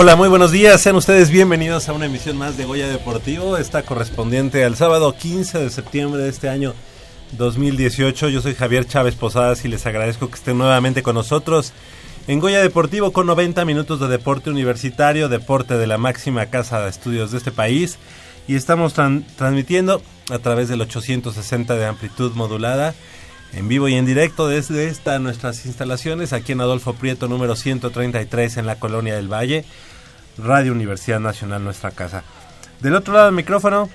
Hola, muy buenos días. Sean ustedes bienvenidos a una emisión más de Goya Deportivo. Esta correspondiente al sábado 15 de septiembre de este año 2018. Yo soy Javier Chávez Posadas y les agradezco que estén nuevamente con nosotros en Goya Deportivo con 90 minutos de deporte universitario, deporte de la máxima casa de estudios de este país. Y estamos transmitiendo a través del 860 de amplitud modulada en vivo y en directo desde esta nuestras instalaciones aquí en Adolfo Prieto número 133 en la Colonia del Valle, Radio Universidad Nacional nuestra casa. Del otro lado del micrófono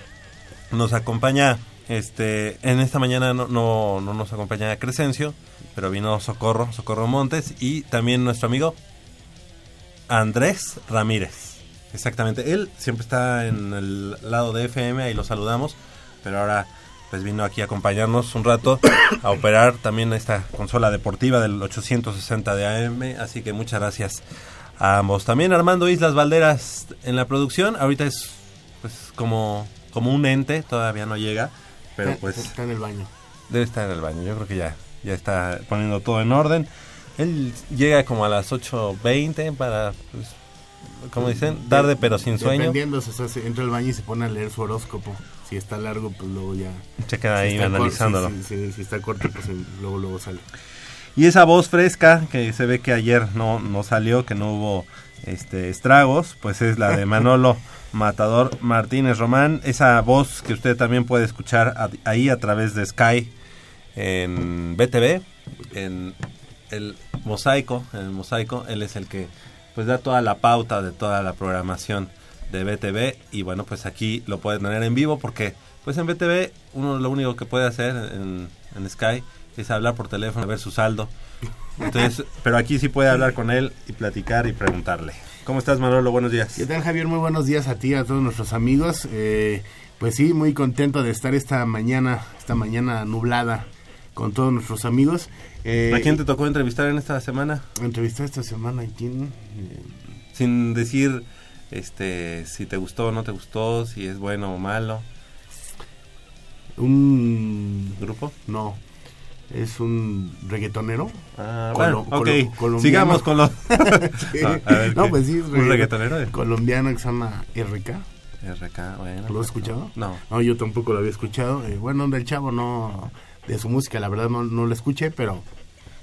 nos acompaña este en esta mañana no, no, no nos acompaña Crescencio, pero vino Socorro, Socorro Montes y también nuestro amigo Andrés Ramírez. Exactamente, él siempre está en el lado de FM, ahí lo saludamos, pero ahora pues vino aquí a acompañarnos un rato a operar también esta consola deportiva del 860 de AM, así que muchas gracias a ambos. También Armando Islas Valderas en la producción, ahorita es pues como, como un ente, todavía no llega, pero pues... Está en el baño. Debe estar en el baño, yo creo que ya, ya está poniendo todo en orden. Él llega como a las 8.20 para, pues, como dicen, tarde pero sin sueño. Dependiendo, se entra al baño y se pone a leer su horóscopo si está largo, pues luego ya... Se queda ahí analizándolo. si, está corto, pues luego, luego sale. Y esa voz fresca, que se ve que ayer no, no salió, que no hubo este estragos, pues es la de Manolo Matador Martínez Román. Esa voz que usted también puede escuchar ahí a través de Sky en BTV, en el mosaico, en el mosaico, él es el que pues da toda la pauta de toda la programación de BTV y bueno pues aquí lo puede tener en vivo porque pues en BTV uno lo único que puede hacer en, Sky es hablar por teléfono, ver su saldo. Entonces, pero aquí sí puede hablar con él y platicar y preguntarle. ¿Cómo estás Manolo? Buenos días. ¿Qué tal Javier? Muy buenos días a ti, a todos nuestros amigos. Eh, pues sí, muy contento de estar esta mañana, esta mañana nublada con todos nuestros amigos. Eh, ¿A quién te tocó entrevistar en esta semana? Entrevistar esta semana, ¿a quién? Sin decir este si te gustó o no te gustó, si es bueno o malo. Un grupo? No. Es un reggaetonero. Ah, bueno, ok. Sigamos con los... no, pues sí, es un reggaetonero. Colombiano que se llama RK. RK, bueno. ¿Lo has escuchado? No. No, yo tampoco lo había escuchado. Eh, bueno, del chavo no... De su música, la verdad no, no lo escuché, pero...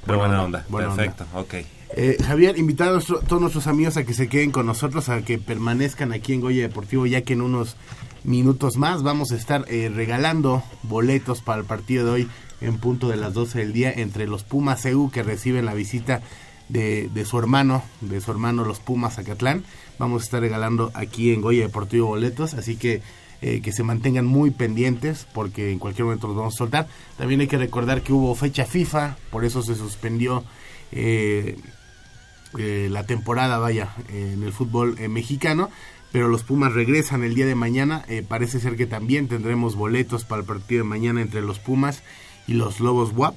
Pero buena, onda. Perfecto, ok. Eh, Javier, invitar a todos nuestros amigos a que se queden con nosotros, a que permanezcan aquí en Goya Deportivo, ya que en unos minutos más vamos a estar eh, regalando boletos para el partido de hoy en punto de las 12 del día entre los Pumas EU que reciben la visita de, su hermano, de su hermano los Pumas Acatlán. Vamos a estar regalando aquí en Goya Deportivo boletos, así que eh, que se mantengan muy pendientes porque en cualquier momento los vamos a soltar. También hay que recordar que hubo fecha FIFA, por eso se suspendió eh, eh, la temporada, vaya, en el fútbol eh, mexicano. Pero los Pumas regresan el día de mañana. Eh, parece ser que también tendremos boletos para el partido de mañana entre los Pumas y los Lobos WAP.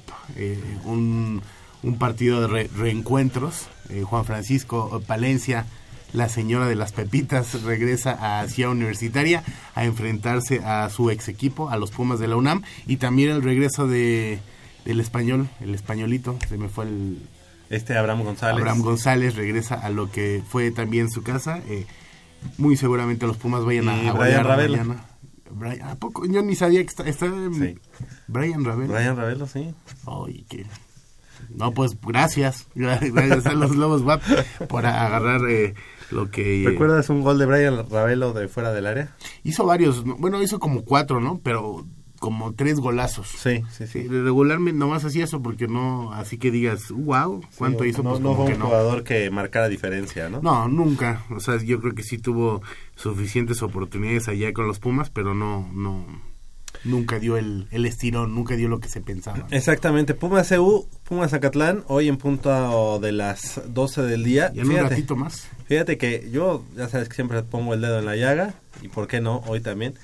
Un, un, partido de reencuentros. Juan Francisco Palencia, la señora de las Pepitas, regresa a Ciudad Universitaria a enfrentarse a su ex equipo, a los Pumas de la UNAM. Y también el regreso de, del español, el españolito, se me fue el, este Abraham González. Abraham González regresa a lo que fue también su casa. Eh, muy seguramente los Pumas vayan a, a Brian Ravelo. Brian, ¿A poco? Yo ni sabía que está, está sí. Brian Ravelo. Brian Ravelo, sí. Ay, qué... No, pues gracias. Gracias a los Lobos WAP por agarrar eh, lo que... ¿Recuerdas un gol de Brian Ravelo de fuera del área? Hizo varios, bueno, hizo como cuatro, ¿no? Pero como tres golazos. Sí, sí, sí. Regularmente nomás hacía eso porque no, así que digas, wow, ¿cuánto hizo? No, pues no fue un jugador que marcara diferencia, ¿no? No, nunca. O sea, yo creo que sí tuvo suficientes oportunidades allá con los Pumas, pero no, no, nunca dio el, el estirón, nunca dio lo que se pensaba. Exactamente. Pumas EU, Pumas Acatlán, hoy en punto de las 12 del día. Y en un ratito más. Fíjate que yo, ya sabes que siempre pongo el dedo en la llaga, y por qué no, hoy también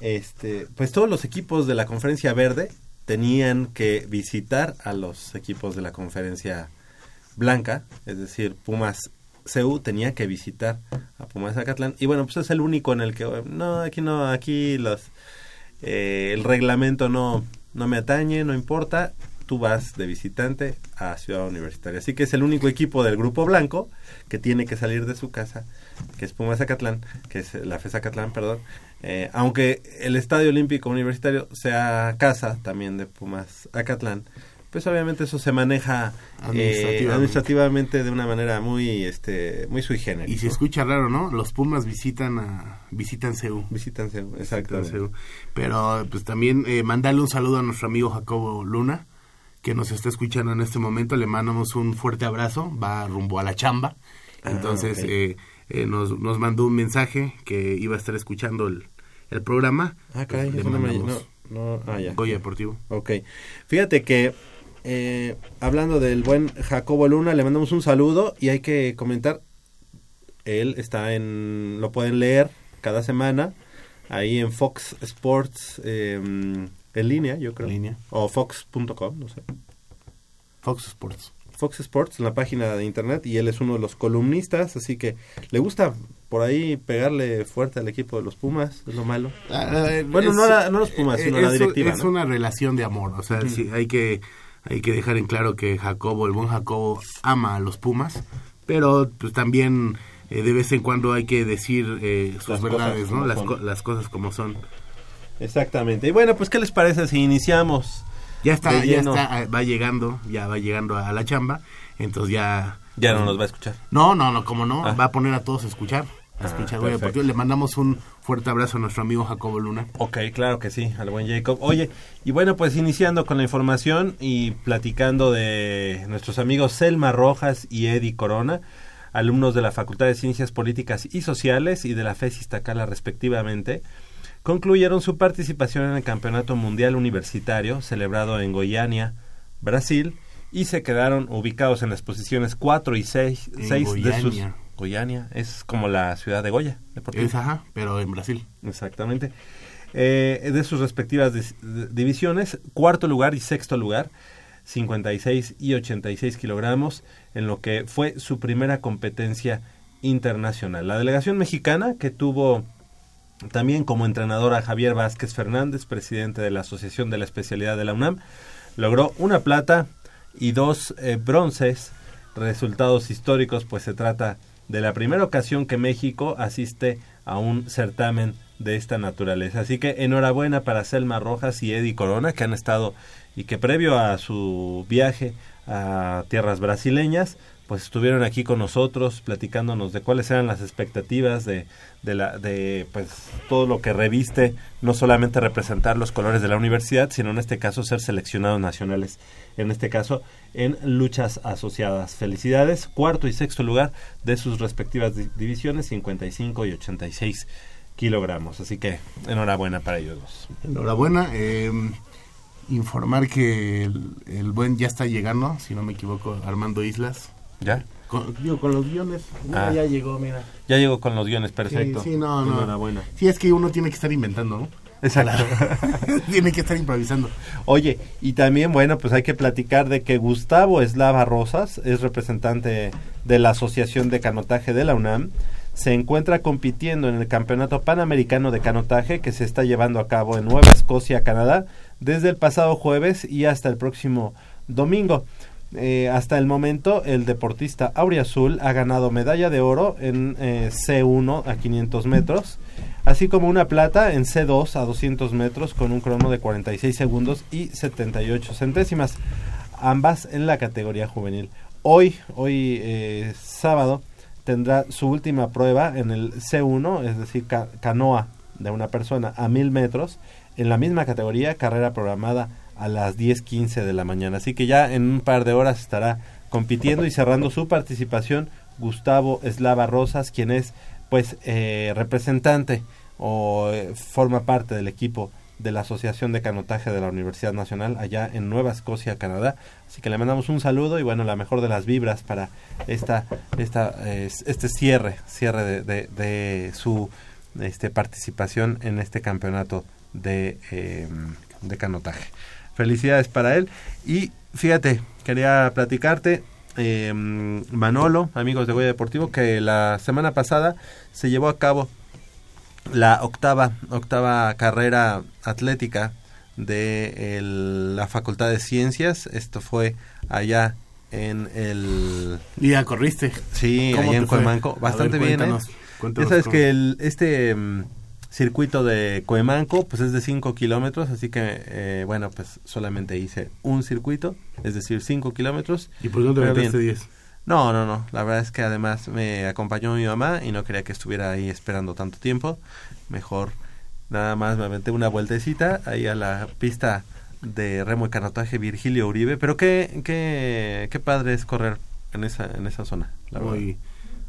este, pues todos los equipos de la conferencia verde tenían que visitar a los equipos de la conferencia blanca, es decir, Pumas CEU tenía que visitar a Pumas Acatlán y bueno, pues es el único en el que no, aquí no, aquí los eh, el reglamento no no me atañe, no importa. Tú vas de visitante a Ciudad Universitaria. Así que es el único equipo del grupo blanco que tiene que salir de su casa, que es Pumas Zacatlán, que es la FES Zacatlán, perdón. Eh, aunque el Estadio Olímpico Universitario sea casa también de Pumas Zacatlán, pues obviamente eso se maneja eh, administrativamente. de una manera muy este muy sui generis. Y se escucha raro, ¿no? Los Pumas visitan a visitan CEU. Visitan CEU, exacto. Pero pues también eh, mandarle un saludo a nuestro amigo Jacobo Luna que nos está escuchando en este momento, le mandamos un fuerte abrazo, va rumbo a la chamba. Ah, Entonces eh, eh, nos, nos mandó un mensaje que iba a estar escuchando el, el programa. Ah, caray, le mandamos no, ah, ya. Goya Deportivo. Ok. Fíjate que eh, hablando del buen Jacobo Luna, le mandamos un saludo y hay que comentar, él está en, lo pueden leer cada semana, ahí en Fox Sports, em, en línea, yo creo. línea. O fox.com, no sé. Fox Sports. Fox Sports, en la página de internet, y él es uno de los columnistas, así que le gusta por ahí pegarle fuerte al equipo de los Pumas, es lo malo. Ah, eh, bueno, no, no, los Pumas, sino la directiva. Es una relación de amor, o sea, hay que hay que dejar en claro que Jacobo, el buen Jacobo, ama a los Pumas, pero pues también eh, de vez en cuando hay que decir eh, sus verdades, ¿no? Las, las, cosas como son. Exactamente. Y bueno, pues ¿qué les parece si iniciamos? Ya está, ya está, va llegando, ya va llegando a la chamba, entonces ya... Ya no nos va a escuchar. No, no, no, como no, ah. va a poner a todos a escuchar. Ah, le mandamos un fuerte abrazo a nuestro amigo Jacobo Luna. Ok, claro que sí, al buen Jacob. Oye, y bueno, pues iniciando con la información y platicando de nuestros amigos Selma Rojas y Eddie Corona, alumnos de la Facultad de Ciencias Políticas y Sociales y de la FES Iztacala respectivamente, concluyeron su participación en el Campeonato Mundial Universitario celebrado en Goiânia, Brasil, y se quedaron ubicados en las posiciones 4 y 6 de sus Goiânia, es como la ciudad de Goya. Es, ajá, pero en Brasil. Exactamente. Eh, de sus respectivas divisiones, cuarto lugar y sexto lugar, 56 y 86 kilogramos, en lo que fue su primera competencia internacional. La delegación mexicana, que tuvo también como entrenador a Javier Vázquez Fernández, presidente de la Asociación de la Especialidad de la UNAM, logró una plata y dos eh, bronces, resultados históricos, pues se trata de la primera ocasión que México asiste a un certamen de esta naturaleza. Así que enhorabuena para Selma Rojas y Eddie Corona que han estado y que previo a su viaje a tierras brasileñas pues estuvieron aquí con nosotros platicándonos de cuáles eran las expectativas de, de, la, de pues todo lo que reviste no solamente representar los colores de la universidad sino en este caso ser seleccionados nacionales. En este caso en luchas asociadas. Felicidades cuarto y sexto lugar de sus respectivas divisiones 55 y 86 kilogramos. Así que enhorabuena para ellos dos. Enhorabuena eh, informar que el buen ya está llegando si no me equivoco Armando Islas ¿Ya? Con, con los guiones. Ah. ya llegó, mira. Ya llegó con los guiones, perfecto. Sí, no, no. Sí, es que uno tiene que estar inventando, ¿no? Exacto. tiene que estar improvisando. Oye, y también, bueno, pues hay que platicar de que Gustavo Eslava Rosas es representante de la Asociación de Canotaje de la UNAM. Se encuentra compitiendo en el Campeonato Panamericano de Canotaje que se está llevando a cabo en Nueva Escocia, Canadá, desde el pasado jueves y hasta el próximo domingo. Eh, hasta el momento, el deportista Auriazul ha ganado medalla de oro en eh, C1 a 500 metros, así como una plata en C2 a 200 metros con un crono de 46 segundos y 78 centésimas, ambas en la categoría juvenil. Hoy, hoy eh, sábado, tendrá su última prueba en el C1, es decir, canoa de una persona a 1000 metros, en la misma categoría, carrera programada a las 10.15 de la mañana. Así que ya en un par de horas estará compitiendo y cerrando su participación Gustavo Eslava Rosas, quien es pues eh, representante o eh, forma parte del equipo de la Asociación de Canotaje de la Universidad Nacional allá en Nueva Escocia, Canadá. Así que le mandamos un saludo y bueno, la mejor de las vibras para esta, esta, este cierre, cierre de, de, su este, participación en este campeonato de, eh, de canotaje. Felicidades para él. Y fíjate, quería platicarte, eh, Manolo, amigos de Goya Deportivo, que la semana pasada se llevó a cabo la octava, octava carrera atlética de la Facultad de Ciencias. Esto fue allá en el... Y ya corriste. Sí, allá en Coemanco. Bastante bien, ¿eh? ya sabes que el, este circuito de Coemanco pues es de 5 kilómetros, así que eh, bueno, pues solamente hice un circuito, es decir, 5 kilómetros. ¿Y por dónde metiste 10? No, no, no. La verdad es que además me acompañó mi mamá y no quería que estuviera ahí esperando tanto tiempo. Mejor nada más me aventé una vueltecita ahí a la pista de remo y canotaje Virgilio Uribe. Pero qué, qué, qué padre es correr en esa, en esa zona. La Muy,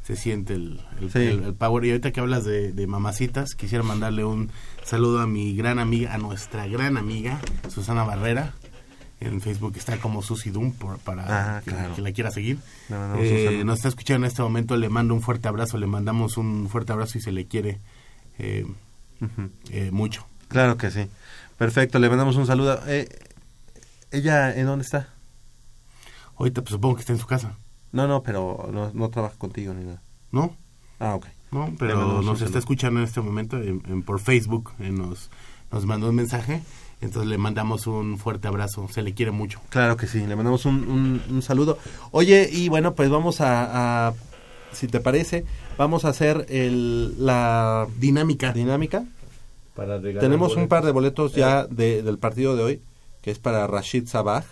se siente el, el, power. Y ahorita que hablas de, de, mamacitas, quisiera mandarle un saludo a mi gran amiga, a nuestra gran amiga, Susana Barrera en Facebook está como Susi Doom para ah, que, la quiera seguir. Eh, nos está escuchando en este momento, le mando un fuerte abrazo, le mandamos un fuerte abrazo y se le quiere eh, eh, mucho. Claro que sí. Perfecto, le mandamos un saludo. ¿Ella en dónde está? Ahorita pues, supongo que está en su casa. No, no, pero no, trabaja contigo ni nada. ¿No? Ah, ok. No, pero nos está escuchando en este momento en, por Facebook, nos, nos mandó un mensaje entonces le mandamos un fuerte abrazo, se le quiere mucho. Claro que sí, le mandamos un, un, saludo. Oye, y bueno, pues vamos a, si te parece, vamos a hacer el, la dinámica. Dinámica. Para Tenemos un par de boletos ya eh. de, del partido de hoy, que es para Rashid Sabah,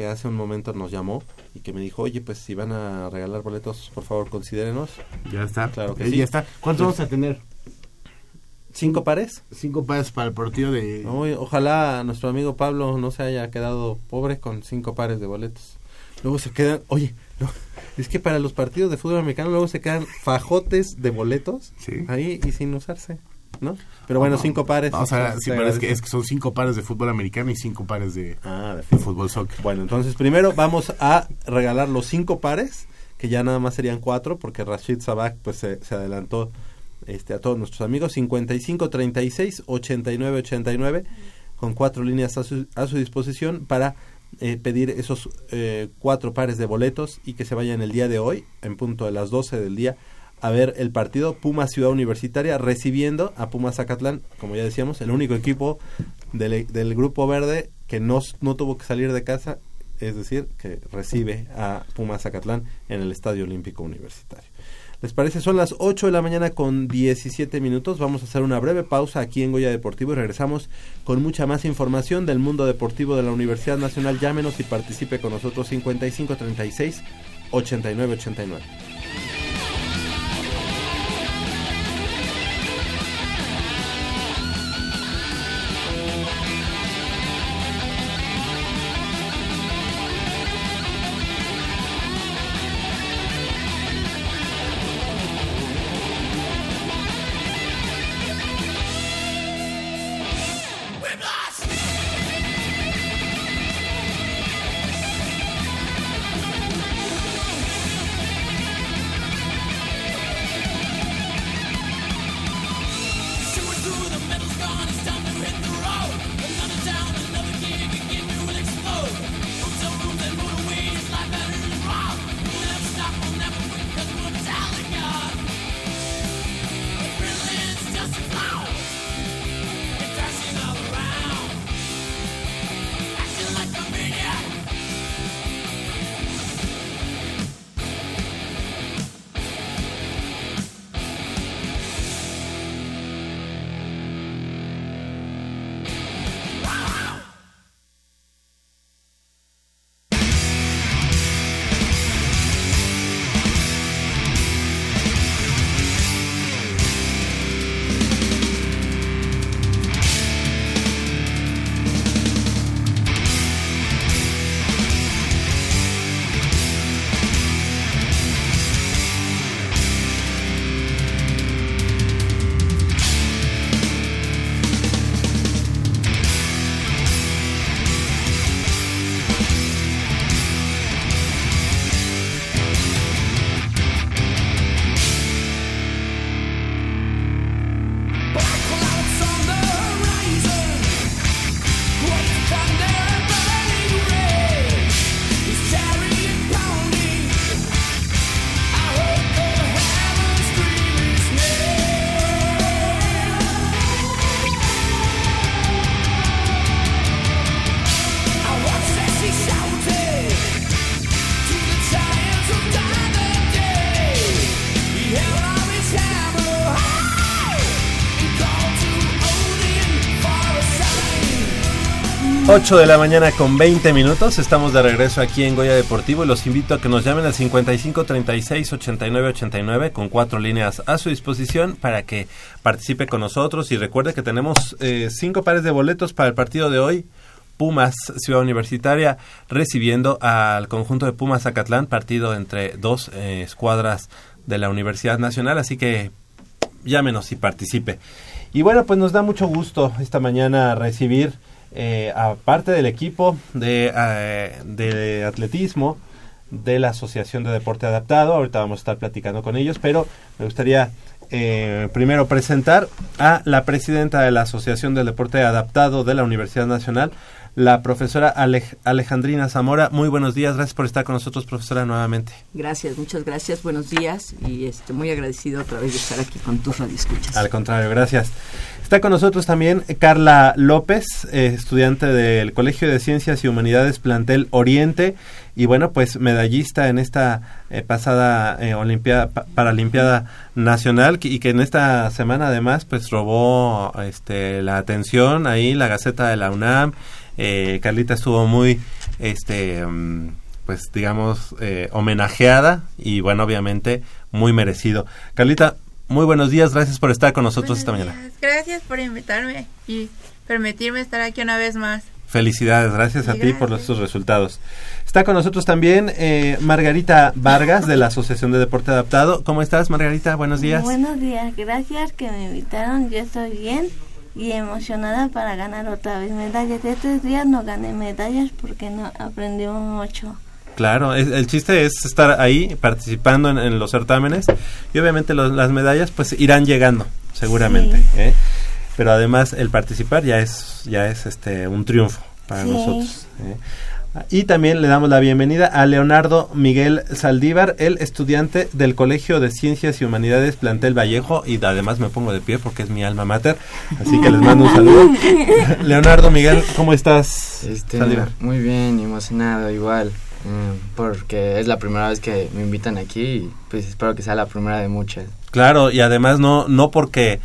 que hace un momento nos llamó y que me dijo, oye, pues si van a regalar boletos, por favor, considérenos. Ya está. Claro que sí. Ya está. ¿Cuántos vamos a tener? ¿Cinco pares? Cinco pares para el partido de... ojalá nuestro amigo Pablo no se haya quedado pobre con cinco pares de boletos. Luego se quedan... Oye, es que para los partidos de fútbol americano luego se quedan fajotes de boletos ahí y sin usarse. ¿No? Pero bueno, cinco pares. O sea, sí, pero es que, es que, son cinco pares de fútbol americano y cinco pares de, ah, de, fútbol soccer. Bueno, entonces primero vamos a regalar los cinco pares, que ya nada más serían cuatro, porque Rashid Sabak pues se, se adelantó este, a todos nuestros amigos 55 36 89 89 con cuatro líneas a su, a su disposición para eh, pedir esos eh, cuatro pares de boletos y que se vayan el día de hoy en punto de las 12 del día a ver el partido Puma Ciudad Universitaria recibiendo a Puma Zacatlán como ya decíamos el único equipo del, del grupo verde que no, no tuvo que salir de casa es decir que recibe a Puma Zacatlán en el Estadio Olímpico Universitario ¿Les parece? Son las 8 de la mañana con 17 minutos. Vamos a hacer una breve pausa aquí en Goya Deportivo y regresamos con mucha más información del mundo deportivo de la Universidad Nacional. Llámenos y participe con nosotros 5536 8989. 8 de la mañana con 20 minutos. Estamos de regreso aquí en Goya Deportivo y los invito a que nos llamen al 55 36 89 89 con cuatro líneas a su disposición para que participe con nosotros. Y recuerde que tenemos eh, cinco pares de boletos para el partido de hoy. Pumas Ciudad Universitaria recibiendo al conjunto de Pumas Zacatlán, partido entre dos eh, escuadras de la Universidad Nacional. Así que llámenos y participe. Y bueno, pues nos da mucho gusto esta mañana recibir eh, aparte del equipo de, eh, de atletismo de la Asociación de Deporte Adaptado, ahorita vamos a estar platicando con ellos, pero me gustaría eh, primero presentar a la presidenta de la Asociación del Deporte Adaptado de la Universidad Nacional, la profesora Alejandrina Zamora. Muy buenos días, gracias por estar con nosotros, profesora, nuevamente. Gracias, muchas gracias, buenos días y este, muy agradecido otra vez de estar aquí con tus radioescuchas. Al contrario, gracias. Está con nosotros también Carla López, eh, estudiante del Colegio de Ciencias y Humanidades Plantel Oriente y bueno, pues medallista en esta eh, pasada eh, Olimpiada, Paralimpiada Nacional y que en esta semana además pues robó este, la atención ahí la Gaceta de la UNAM eh, Carlita estuvo muy, este, mm, pues digamos, eh, homenajeada y bueno, obviamente muy merecido. Carlita, muy buenos días, gracias por estar con nosotros esta mañana. Gracias por invitarme y permitirme estar aquí una vez más. Felicidades, gracias a ti por estos resultados. Está con nosotros también eh, Margarita Vargas de la Asociación de Deporte Adaptado. ¿Cómo estás, Margarita? Buenos días. Buenos días, gracias que me invitaron. Yo estoy bien y emocionada para ganar otra vez medallas. Estos días no gané medallas porque no aprendimos mucho. Claro, el chiste es estar ahí participando en, los certámenes y obviamente las medallas pues irán llegando seguramente. ¿eh? Pero además el participar ya es ya es este un triunfo para nosotros. ¿eh? Y también le damos la bienvenida a Leonardo Miguel Saldívar, el estudiante del Colegio de Ciencias y Humanidades Plantel Vallejo, y además me pongo de pie porque es mi alma mater, así que les mando un saludo. Leonardo Miguel, ¿cómo estás? Este, muy bien, emocionado igual, eh, porque es la primera vez que me invitan aquí y pues espero que sea la primera de muchas. Claro, y además no, no porque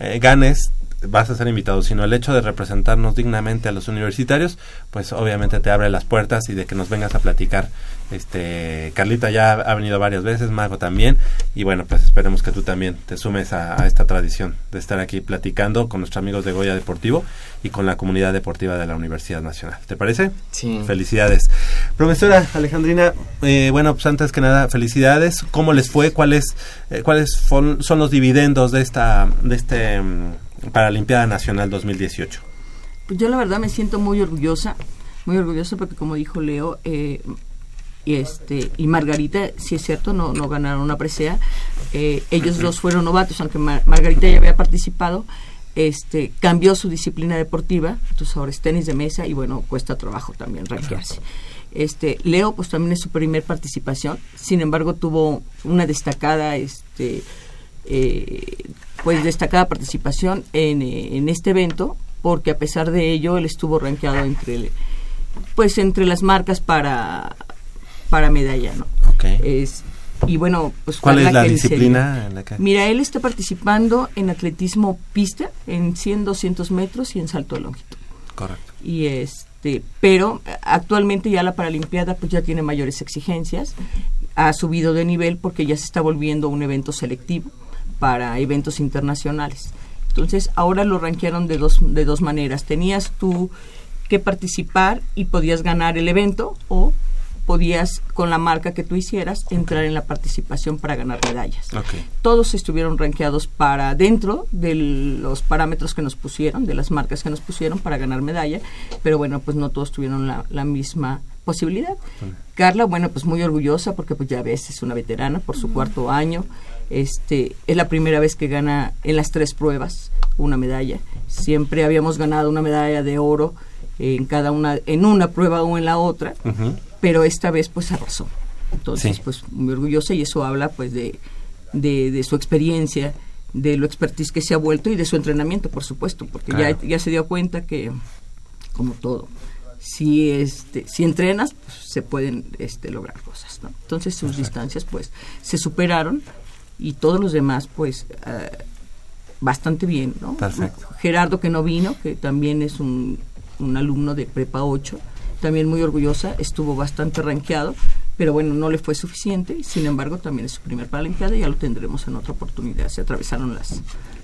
eh, ganes vas a ser invitado, sino el hecho de representarnos dignamente a los universitarios, pues obviamente te abre las puertas y de que nos vengas a platicar. Este, Carlita ya ha venido varias veces, Mago también, y bueno, pues esperemos que tú también te sumes a, esta tradición de estar aquí platicando con nuestros amigos de Goya Deportivo y con la comunidad deportiva de la Universidad Nacional. ¿Te parece? Sí. Felicidades. Profesora Alejandrina, eh, bueno, pues antes que nada, felicidades. ¿Cómo les fue? ¿Cuáles, eh, cuáles son, los dividendos de esta, de este... Mm, para Limpiada Nacional 2018? Pues yo la verdad me siento muy orgullosa, muy orgullosa porque como dijo Leo, eh, y este y Margarita, si es cierto, no, no ganaron una presea. Eh, ellos dos fueron novatos, aunque Margarita ya había participado. Este, cambió su disciplina deportiva, entonces ahora es tenis de mesa y bueno, cuesta trabajo también rankearse. Este, Leo pues también es su primer participación, sin embargo tuvo una destacada este, eh, pues destacada participación en, eh, en, este evento porque a pesar de ello él estuvo rankeado entre pues entre las marcas para para medalla no es y bueno pues cuál es la disciplina en la que... mira él está participando en atletismo pista en 100 200 metros y en salto de longitud. Correcto. Y este pero actualmente ya la paralimpiada pues ya tiene mayores exigencias ha subido de nivel porque ya se está volviendo un evento selectivo para eventos internacionales. Entonces, ahora lo rankearon de dos, de dos maneras. Tenías tú que participar y podías ganar el evento o podías, con la marca que tú hicieras, entrar en la participación para ganar medallas. Todos estuvieron rankeados para dentro de los parámetros que nos pusieron, de las marcas que nos pusieron para ganar medalla, pero bueno, pues no todos tuvieron la, la misma posibilidad. Carla, bueno, pues muy orgullosa porque pues ya ves, es una veterana por su cuarto año. Este, es la primera vez que gana en las tres pruebas una medalla. Siempre habíamos ganado una medalla de oro en cada una, en una prueba o en la otra, pero esta vez pues arrasó. Entonces, pues muy orgullosa y eso habla pues de, de, su experiencia, de lo expertise que se ha vuelto y de su entrenamiento, por supuesto, porque ya, ya se dio cuenta que, como todo, si este si entrenas pues, se pueden este lograr cosas ¿no? entonces sus distancias pues se superaron y todos los demás, pues, eh, bastante bien, ¿no? Perfecto. Gerardo que no vino, que también es un un alumno de Prepa 8, también muy orgullosa, estuvo bastante rankeado, pero bueno, no le fue suficiente, sin embargo también es su primer Paralimpiada y ya lo tendremos en otra oportunidad. Se atravesaron las,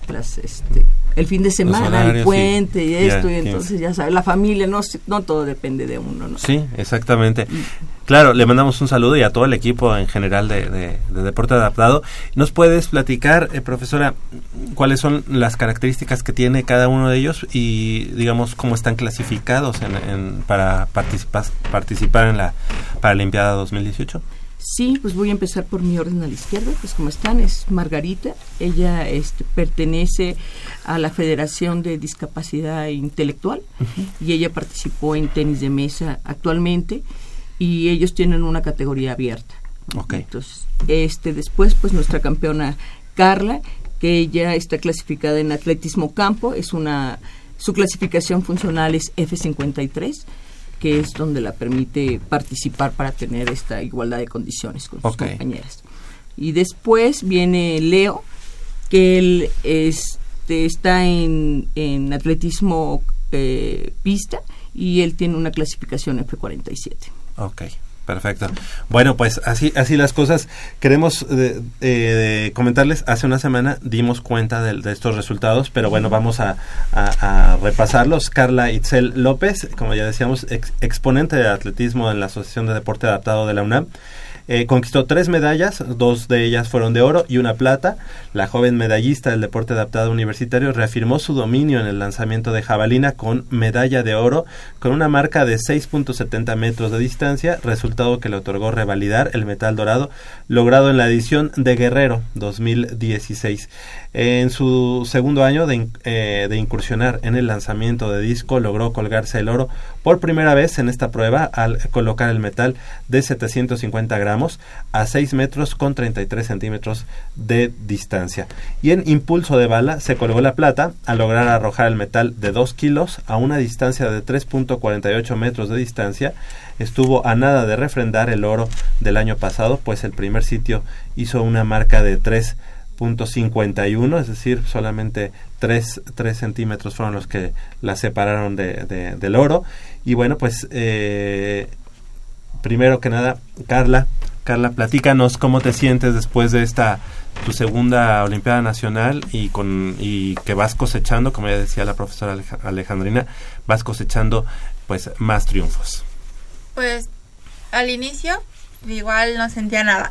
las este, el fin de semana, el horarios, puente sí. y esto, y entonces ya sabes, la familia, no, no todo depende de uno, ¿no? Sí, exactamente. Claro, le mandamos un saludo y a todo el equipo en general de, de- de Deporte Adaptado. ¿Nos puedes platicar, eh, profesora, cuáles son las características que tiene cada uno de ellos y, digamos, cómo están clasificados en, en- para participa- participar en la Paralimpiada 2018? Sí, pues voy a empezar por mi orden a la izquierda, pues como están, es Margarita, ella este, pertenece a la Federación de Discapacidad Intelectual y ella participó en tenis de mesa actualmente y ellos tienen una categoría abierta. Ok. Entonces, este, después, pues nuestra campeona Carla, que ella está clasificada en atletismo campo, es una, su clasificación funcional es F53, que es donde la permite participar para tener esta igualdad de condiciones con sus compañeras. Y después viene Leo, que él este, está en, en atletismo eh, pista y él tiene una clasificación F47. Ok, perfecto. Bueno, pues así, así las cosas. Queremos eh, eh, comentarles, hace una semana dimos cuenta de, de estos resultados, pero bueno, vamos a, a- repasarlos. Carla Itzel López, como ya decíamos, ex- exponente de atletismo en la Asociación de Deporte Adaptado de la UNAM. Eh, conquistó tres medallas, dos de ellas fueron de oro y una plata. La joven medallista del deporte adaptado universitario reafirmó su dominio en el lanzamiento de jabalina con medalla de oro con una marca de 6.70 metros de distancia, resultado que le otorgó revalidar el metal dorado logrado en la edición de Guerrero 2016. En su segundo año de, eh, de incursionar en el lanzamiento de disco, logró colgarse el oro por primera vez en esta prueba al colocar el metal de 750 gramos a 6 metros con 33 centímetros de distancia. Y en impulso de bala se colgó la plata al lograr arrojar el metal de 2 kilos a una distancia de 3.48 metros de distancia. Estuvo a nada de refrendar el oro del año pasado, pues el primer sitio hizo una marca de 3.51, es decir, solamente 3, 3 centímetros fueron los que la separaron de, de- del oro. Y bueno, pues eh, primero que nada, Carla, Carla, platícanos cómo te sientes después de esta tu segunda Olimpiada Nacional y con y que vas cosechando, como ya decía la profesora Aleja- Alejandrina, vas cosechando pues más triunfos. Pues al inicio igual no sentía nada,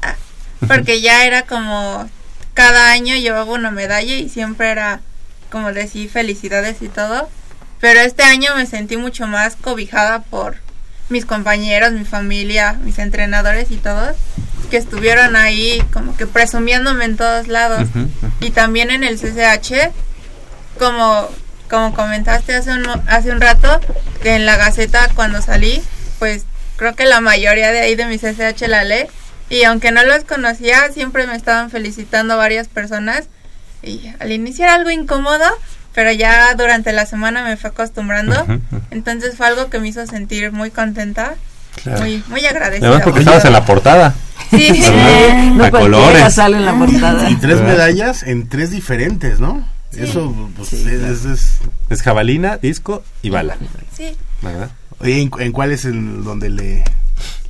porque ya era como cada año llevaba una medalla y siempre era como decir felicidades y todo, pero este año me sentí mucho más cobijada por mis compañeros, mi familia, mis entrenadores y todos que estuvieron ahí como que presumiéndome en todos lados. Ujú. y también en el CCH como como comentaste hace un, hace un rato que en la Gaceta cuando salí pues creo que la mayoría de ahí de mi CCH la lee y aunque no los conocía siempre me estaban felicitando varias personas. Y al inicio era algo incómodo pero ya durante la semana me fue acostumbrando entonces fue algo que me hizo sentir muy contenta Claro. muy muy agradecida Además porque estabas en la portada. sí no A colores. sale en la portada. Y tres ¿Verdad? medallas en tres diferentes, ¿no? Eso, pues, Sí, es, claro. es- es- Es jabalina, disco y bala, sí ¿verdad? Oye, ¿en, en cuál es el donde le...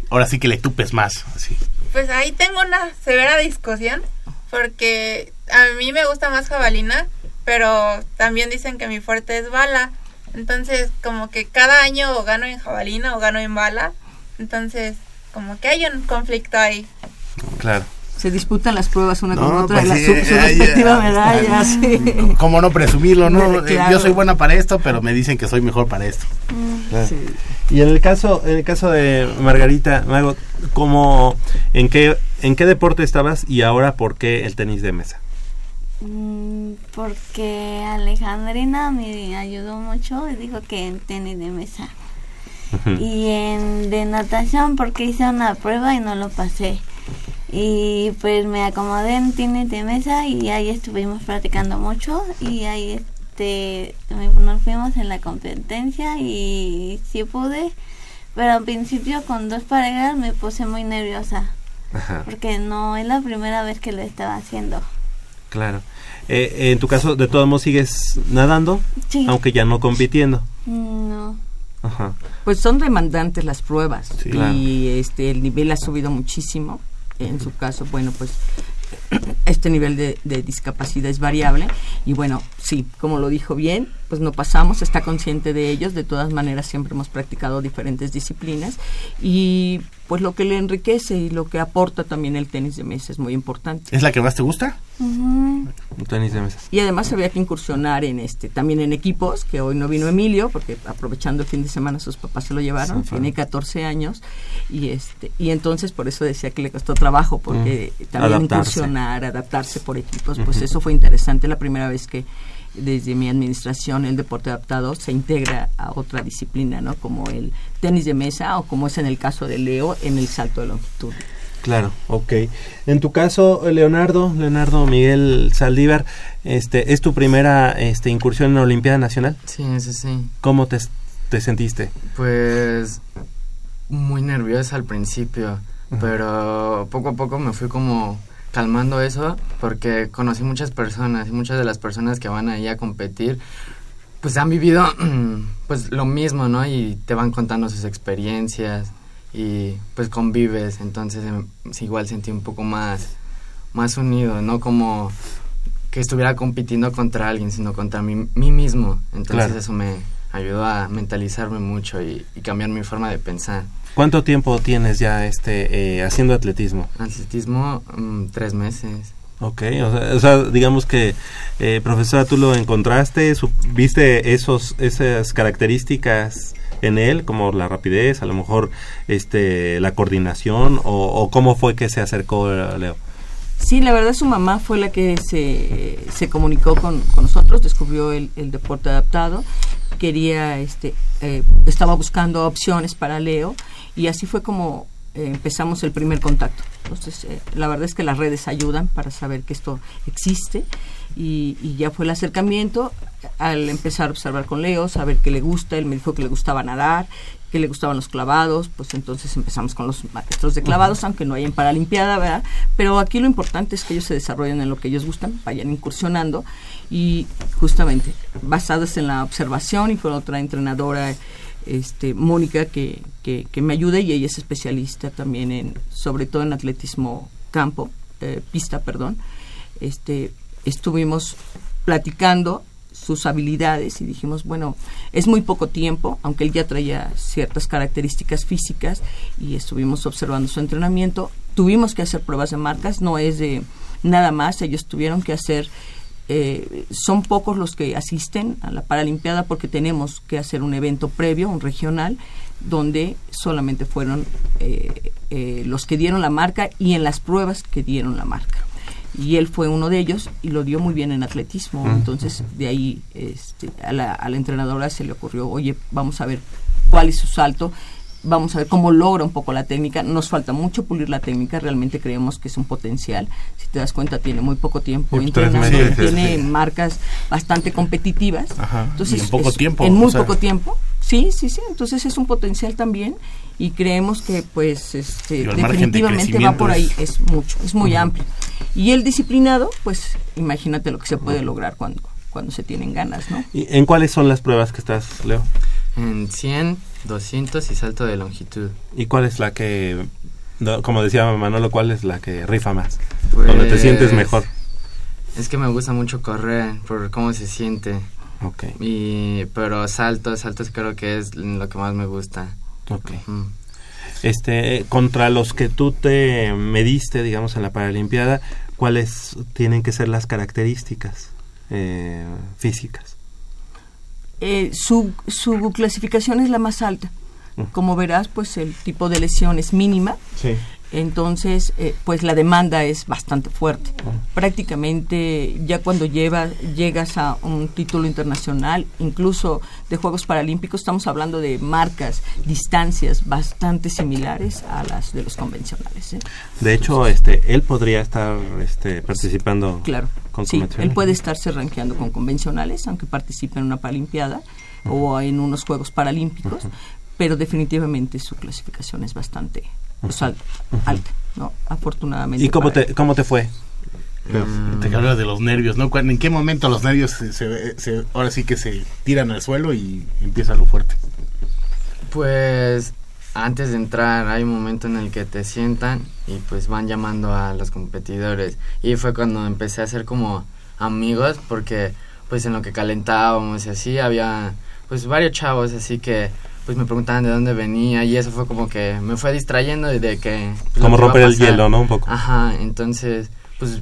Ahora sí que le tupes más, así. Pues ahí tengo una severa discusión porque a mí me gusta más jabalina, pero también dicen que mi fuerte es bala. Entonces, como que cada año o gano en jabalina o gano en bala. Entonces, como que hay un conflicto ahí. Claro. Se disputan las pruebas una con otra, pues la- sí, su, su eh, respectiva medalla, sí. ¿Cómo no presumirlo, no? Claro. Eh, Yo soy buena para esto, pero me dicen que soy mejor para esto. Claro. Sí. Y en el caso, en el caso de Margarita Mago, ¿cómo, en qué, en qué deporte estabas y ahora por qué el tenis de mesa? Mm, Porque Alejandrina me ayudó mucho y dijo que en tenis de mesa. Y en de natación porque hice una prueba y no lo pasé. Y pues me acomodé en tenis de mesa y ahí estuvimos practicando mucho y ahí este nos fuimos en la competencia y sí pude, pero al principio con dos parejas me puse muy nerviosa Ajá, porque no es la primera vez que lo estaba haciendo. claro. Eh, en tu caso, de todos modos, sigues nadando, Sí. aunque ya no compitiendo. No. Ajá. Pues son demandantes las pruebas Sí. y Claro. este el nivel ha subido muchísimo. En su caso, bueno, pues este nivel de, de discapacidad es variable y bueno, sí, como lo dijo bien, pues no pasamos, está consciente de ellos, de todas maneras siempre hemos practicado diferentes disciplinas y pues lo que le enriquece y lo que aporta también el tenis de mesa es muy importante. ¿Es la que más te gusta? Un tenis de mesas. Y además había que incursionar en este también en equipos, que hoy no vino Emilio, porque aprovechando el fin de semana sus papás se lo llevaron, Sí, tiene 14 años, y este y entonces por eso decía que le costó trabajo, porque también Adaptarse. incursionar, adaptarse por equipos, pues eso fue interesante, la primera vez que desde mi administración el deporte adaptado se integra a otra disciplina, ¿no? Como el tenis de mesa o como es en el caso de Leo en el salto de longitud. Claro, ok. En tu caso, Leonardo, Leonardo Miguel Saldívar, este, ¿es tu primera este, incursión en la Olimpiada Nacional? Sí, sí, sí. ¿Cómo te, te sentiste? Pues muy nerviosa al principio, pero poco a poco me fui como calmando eso porque conocí muchas personas y muchas de las personas que van ahí a competir pues han vivido pues lo mismo, ¿no? Y te van contando sus experiencias y pues convives, entonces em, igual sentí un poco más más unido, no como que estuviera compitiendo contra alguien, sino contra mí, mí mismo. Entonces Claro. eso me ayudó a mentalizarme mucho y, y cambiar mi forma de pensar. ¿Cuánto tiempo tienes ya este, eh, haciendo atletismo? Atletismo, mm, tres meses. Ok, o sea, o sea, digamos que, eh, profesora, tú lo encontraste, viste esos, esas características en él, como la rapidez, a lo mejor este, la coordinación, o, o cómo fue que se acercó eh, Leo. Sí, la verdad su mamá fue la que se, se comunicó con, con nosotros, descubrió el, deporte adaptado, quería, este, eh, estaba buscando opciones para Leo y así fue como eh, empezamos el primer contacto. Entonces, eh, la verdad es que las redes ayudan para saber que esto existe y, y ya fue el acercamiento al empezar a observar con Leo, saber que le gusta, él me dijo que le gustaba nadar, que le gustaban los clavados, pues entonces empezamos con los maestros de clavados, aunque no hay en Paralimpiada, ¿verdad? Pero aquí lo importante es que ellos se desarrollen en lo que ellos gustan, vayan incursionando y justamente basados en la observación y con otra entrenadora este, Mónica que, que, que me ayude y ella es especialista también en, sobre todo en atletismo campo, eh, pista, perdón. Este, estuvimos platicando sus habilidades y dijimos, bueno, es muy poco tiempo, aunque él ya traía ciertas características físicas y estuvimos observando su entrenamiento. Tuvimos que hacer pruebas de marcas, no es de nada más, ellos tuvieron que hacer eh, son pocos los que asisten a la Paralimpiada porque tenemos que hacer un evento previo, un regional, donde solamente fueron eh, eh, los que dieron la marca y en las pruebas que dieron la marca. Y él fue uno de ellos y lo dio muy bien en atletismo. Entonces, de ahí este, a, la, a la entrenadora se le ocurrió, oye, vamos a ver cuál es su salto vamos a ver cómo logra un poco la técnica. Nos falta mucho pulir la técnica, realmente creemos que es un potencial. Si te das cuenta, tiene muy poco tiempo Sí, entrenando, meses, tiene sí. marcas bastante competitivas. Ajá, Entonces, en poco es- tiempo, En muy sea. poco tiempo. Sí, sí, sí. Entonces es un potencial también y creemos que pues este, de definitivamente va por ahí. Es mucho, es muy amplio. Y el disciplinado, pues imagínate lo que se puede lograr cuando, cuando se tienen ganas, ¿no? ¿Y ¿En cuáles son las pruebas que estás, Leo? En 100, 200 y salto de longitud. ¿Y cuál es la que, no, como decía Manolo, cuál es la que rifa más? Pues, Donde te sientes mejor. Es que me gusta mucho correr por cómo se siente. Ok, Y, pero saltos, saltos creo que es lo que más me gusta. ok. Este, contra los que tú te mediste, digamos, en la Paralimpiada, ¿cuáles tienen que ser las características eh, físicas? Eh, su, su clasificación es la más alta. Como verás, pues el tipo de lesión es mínima. Sí. Entonces, eh, pues la demanda es bastante fuerte. Prácticamente ya cuando lleva, llegas a un título internacional, incluso de Juegos Paralímpicos, estamos hablando de marcas, distancias bastante similares a las de los convencionales. ¿eh? De hecho, este, él podría estar este, participando Claro, con sí, él puede estarse rankeando con convencionales, aunque participe en una Paralimpiada o en unos Juegos Paralímpicos, pero definitivamente su clasificación es bastante al- alta, ¿no? Afortunadamente. ¿Y cómo te, cómo te fue? Te hablas de los nervios, ¿no? ¿Cuándo- ¿En qué momento los nervios se, se- se- ahora sí que se tiran al suelo y empieza lo fuerte? Pues antes de entrar hay un momento en el que te sientan y pues van llamando a los competidores. Y fue cuando empecé a ser como amigos porque pues en lo que calentábamos y así había pues varios chavos así que pues me preguntaban de dónde venía y eso fue como que me fue distrayendo de que... Pues, como romper el hielo, ¿no? Un poco. Ajá, entonces pues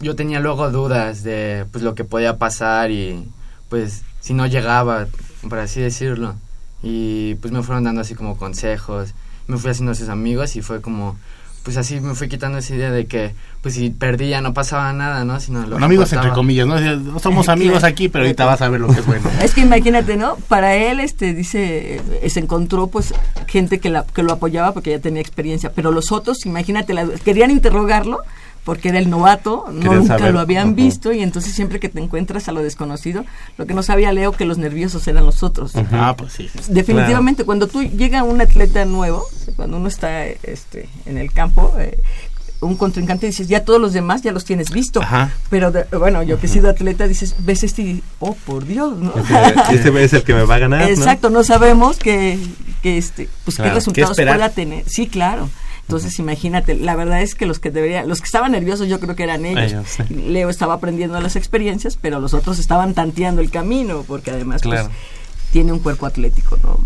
yo tenía luego dudas de pues lo que podía pasar y pues si no llegaba, por así decirlo. Y pues me fueron dando así como consejos, me fui haciendo esos amigos y fue como pues así me fui quitando esa idea de que pues si perdía no pasaba nada, ¿no? Sino lo amigos entre comillas, ¿no? Somos amigos aquí, pero ahorita vas a ver lo que es bueno. Es que imagínate, ¿no? Para él este dice eh, se encontró pues gente que la, que lo apoyaba porque ya tenía experiencia, pero los otros, imagínate, querían interrogarlo porque era el novato, nunca lo habían visto y entonces siempre que te encuentras a lo desconocido, lo que no sabía Leo que los nerviosos eran los otros. Ah, pues sí. Definitivamente cuando tú llega un atleta nuevo, cuando uno está este en el campo, eh, un contrincante dices, ya todos los demás ya los tienes visto. Pero bueno, yo que he sido atleta dices, ves este y oh, por Dios, ¿no? Este es el que me va a ganar. Exacto, no, sabemos que, que este, pues qué resultados pueda tener. Sí, claro. Entonces, imagínate, la verdad es que los que deberían, los que estaban nerviosos yo creo que eran ellos. Leo estaba aprendiendo las experiencias, pero los otros estaban tanteando el camino, porque además pues, tiene un cuerpo atlético, ¿no?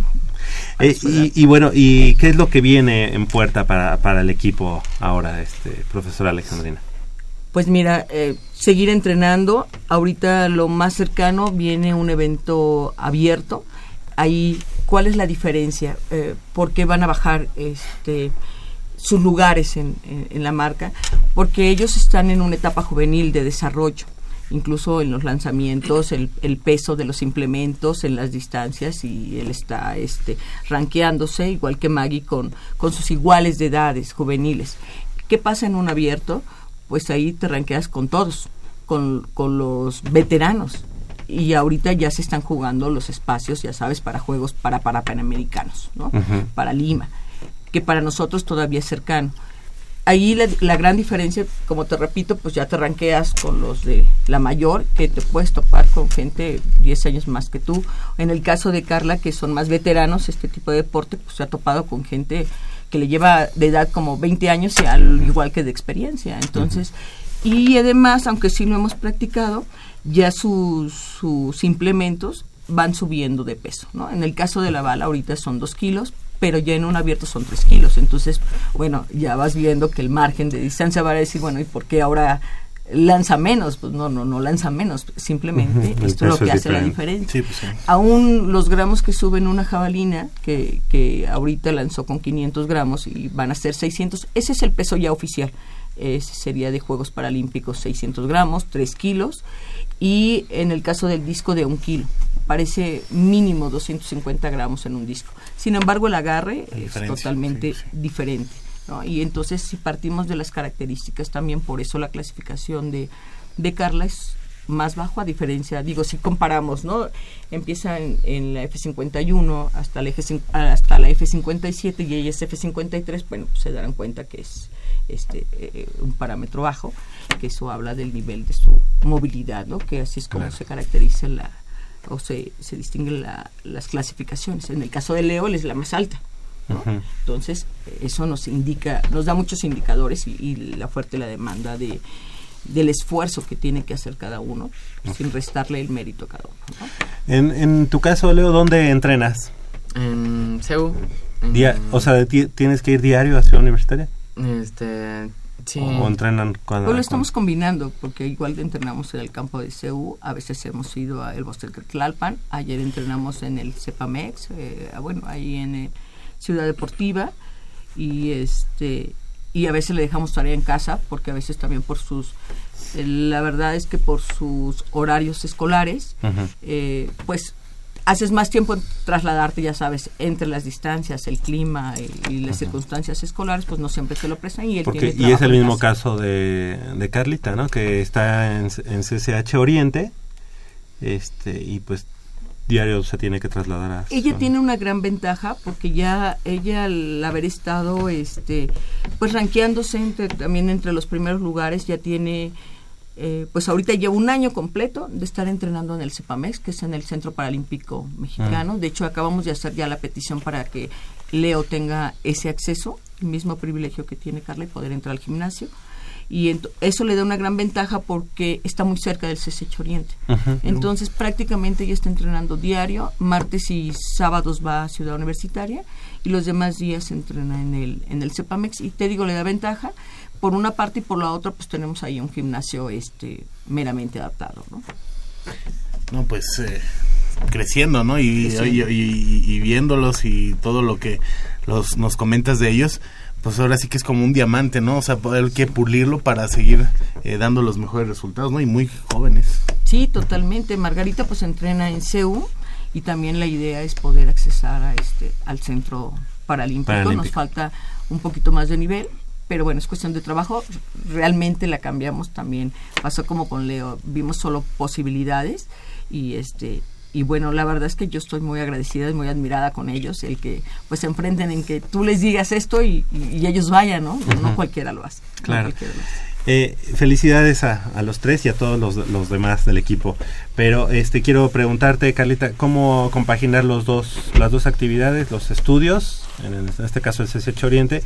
Eh, y, bueno, ¿y qué es lo que viene en puerta para, para el equipo ahora, este profesor Alejandrina? Pues mira, eh, seguir entrenando. Ahorita lo más cercano viene un evento abierto. Ahí, ¿cuál es la diferencia? Eh, ¿Por qué van a bajar este sus lugares en, la marca, porque ellos están en una etapa juvenil de desarrollo incluso en los lanzamientos, el, peso de los implementos en las distancias y él está este, ranqueándose, igual que Maggie, con, con sus iguales de edades juveniles. ¿Qué pasa en un abierto? Pues ahí te ranqueas con todos, con, con los veteranos. Y ahorita ya se están jugando los espacios, ya sabes, para juegos para, para panamericanos, ¿no? Para Lima que para nosotros todavía es cercano. Ahí la, gran diferencia, como te repito, pues ya te ranqueas con los de la mayor, que te puedes topar con gente 10 años más que tú. En el caso de Carla, que son más veteranos, este tipo de deporte, pues se ha topado con gente que le lleva de edad como 20 años y al igual que de experiencia. Entonces, y además, aunque sí lo hemos practicado, ya sus, sus implementos van subiendo de peso. ¿no? En el caso de la bala, ahorita son 2 kilos, pero ya en un abierto son 3 kilos. Entonces, bueno, ya vas viendo que el margen de distancia va a decir, bueno, ¿y por qué ahora lanza menos? Pues no, no, no lanza menos, simplemente esto es lo que hace la diferencia. Pues Aún los gramos que suben una jabalina, que, que ahorita lanzó con 500 gramos y van a ser 600, ese es el peso ya oficial. Ese sería de Juegos Paralímpicos 600 gramos, 3 kilos, y en el caso del disco de un kilo parece mínimo 250 gramos en un disco. Sin embargo, el agarre es totalmente diferente. Y entonces, si partimos de las características, también por eso la clasificación de, de Carla es más bajo a diferencia, digo, si comparamos, ¿no? Empieza en, la F51 hasta la, F, hasta la F57 y ella es F53, bueno, pues se darán cuenta que es este eh, un parámetro bajo, que eso habla del nivel de su movilidad, ¿no? Que así es como se caracteriza la, o se, se distinguen las clasificaciones. En el caso de Leo, él es la más alta. Entonces, eso nos indica, nos da muchos indicadores y, la fuerte la demanda de, del esfuerzo que tiene que hacer cada uno, sin restarle el mérito a cada uno. En, en tu caso, Leo, ¿dónde entrenas? En CEU. o sea, ¿tienes que ir diario a Ciudad Universitaria? Este, ¿O entrenan cuando...? Lo estamos combinando, porque igual entrenamos en el campo de CEU, a veces hemos ido a El Bosque Tlalpan, ayer entrenamos en el CEPAMEX, eh, bueno, ahí en eh, Ciudad Deportiva, y este y a veces le dejamos tarea en casa, porque a veces también por sus... Eh, la verdad es que por sus horarios escolares, pues haces más tiempo en trasladarte, ya sabes, entre las distancias, el clima y, las circunstancias escolares, pues no siempre te lo prestan. Y, y es el mismo caso de, de, Carlita, ¿no? Que está en, en, CCH Oriente este y pues diario se tiene que trasladar a... Ella tiene una gran ventaja porque ya ella al haber estado este pues ranqueándose entre, también entre los primeros lugares ya tiene eh, pues ahorita llevo un año completo de estar entrenando en el CEPAMEX, que es en el Centro Paralímpico Mexicano. De hecho, acabamos de hacer ya la petición para que Leo tenga ese acceso, el mismo privilegio que tiene Carla, y poder entrar al gimnasio. Y eso le da una gran ventaja porque está muy cerca del CSH Oriente. Entonces, prácticamente ella está entrenando diario. Martes y sábados va a Ciudad Universitaria y los demás días entrena en el, en el CEPAMEX. Y te digo, le da ventaja por una parte y por la otra, pues tenemos ahí un gimnasio este meramente adaptado, ¿no? No, pues eh, creciendo, ¿no? Y, y- y- y viéndolos y todo lo que los, nos comentas de ellos, pues ahora sí que es como un diamante, ¿no? O sea, hay que pulirlo para seguir eh, dando los mejores resultados, ¿no? Y muy jóvenes. Sí, totalmente. Margarita pues entrena en CEU y también la idea es poder accesar a este al centro paralímpico. Nos Paralímpico. falta un poquito más de nivel, pero bueno, es cuestión de trabajo. Realmente la cambiamos también. Pasó como con Leo, vimos solo posibilidades y este y bueno, la verdad es que yo estoy muy agradecida y muy admirada con ellos, el que pues se enfrenten en que tú les digas esto y, y- y ellos vayan, ¿no? No cualquiera lo hace. no Claro. cualquiera lo hace. Eh, felicidades a, a los tres y a todos los, los demás del equipo. Pero este quiero preguntarte, Carlita, ¿cómo compaginar los dos, las dos actividades, los estudios, en, el- en este caso el CSH Oriente,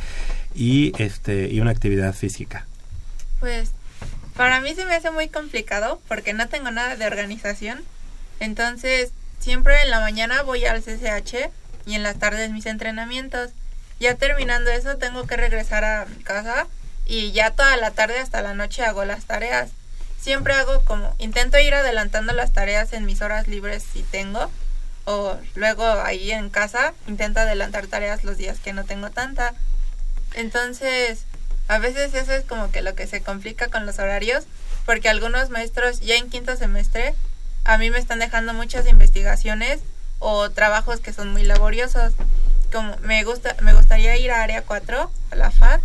y este y una actividad física? Pues para mí se me hace muy complicado porque no tengo nada de organización. Entonces, siempre en la mañana voy al CCH y en las tardes mis entrenamientos. Ya terminando eso, tengo que regresar a mi casa y ya toda la tarde hasta la noche hago las tareas. Siempre hago como, intento ir adelantando las tareas en mis horas libres si tengo, o luego ahí en casa intento adelantar tareas los días que no tengo tanta. Entonces, a veces eso es como que lo que se complica con los horarios, porque algunos maestros ya en quinto semestre a mí me están dejando muchas investigaciones o trabajos que son muy laboriosos. Como me gusta me gustaría ir a área 4, a la FAD,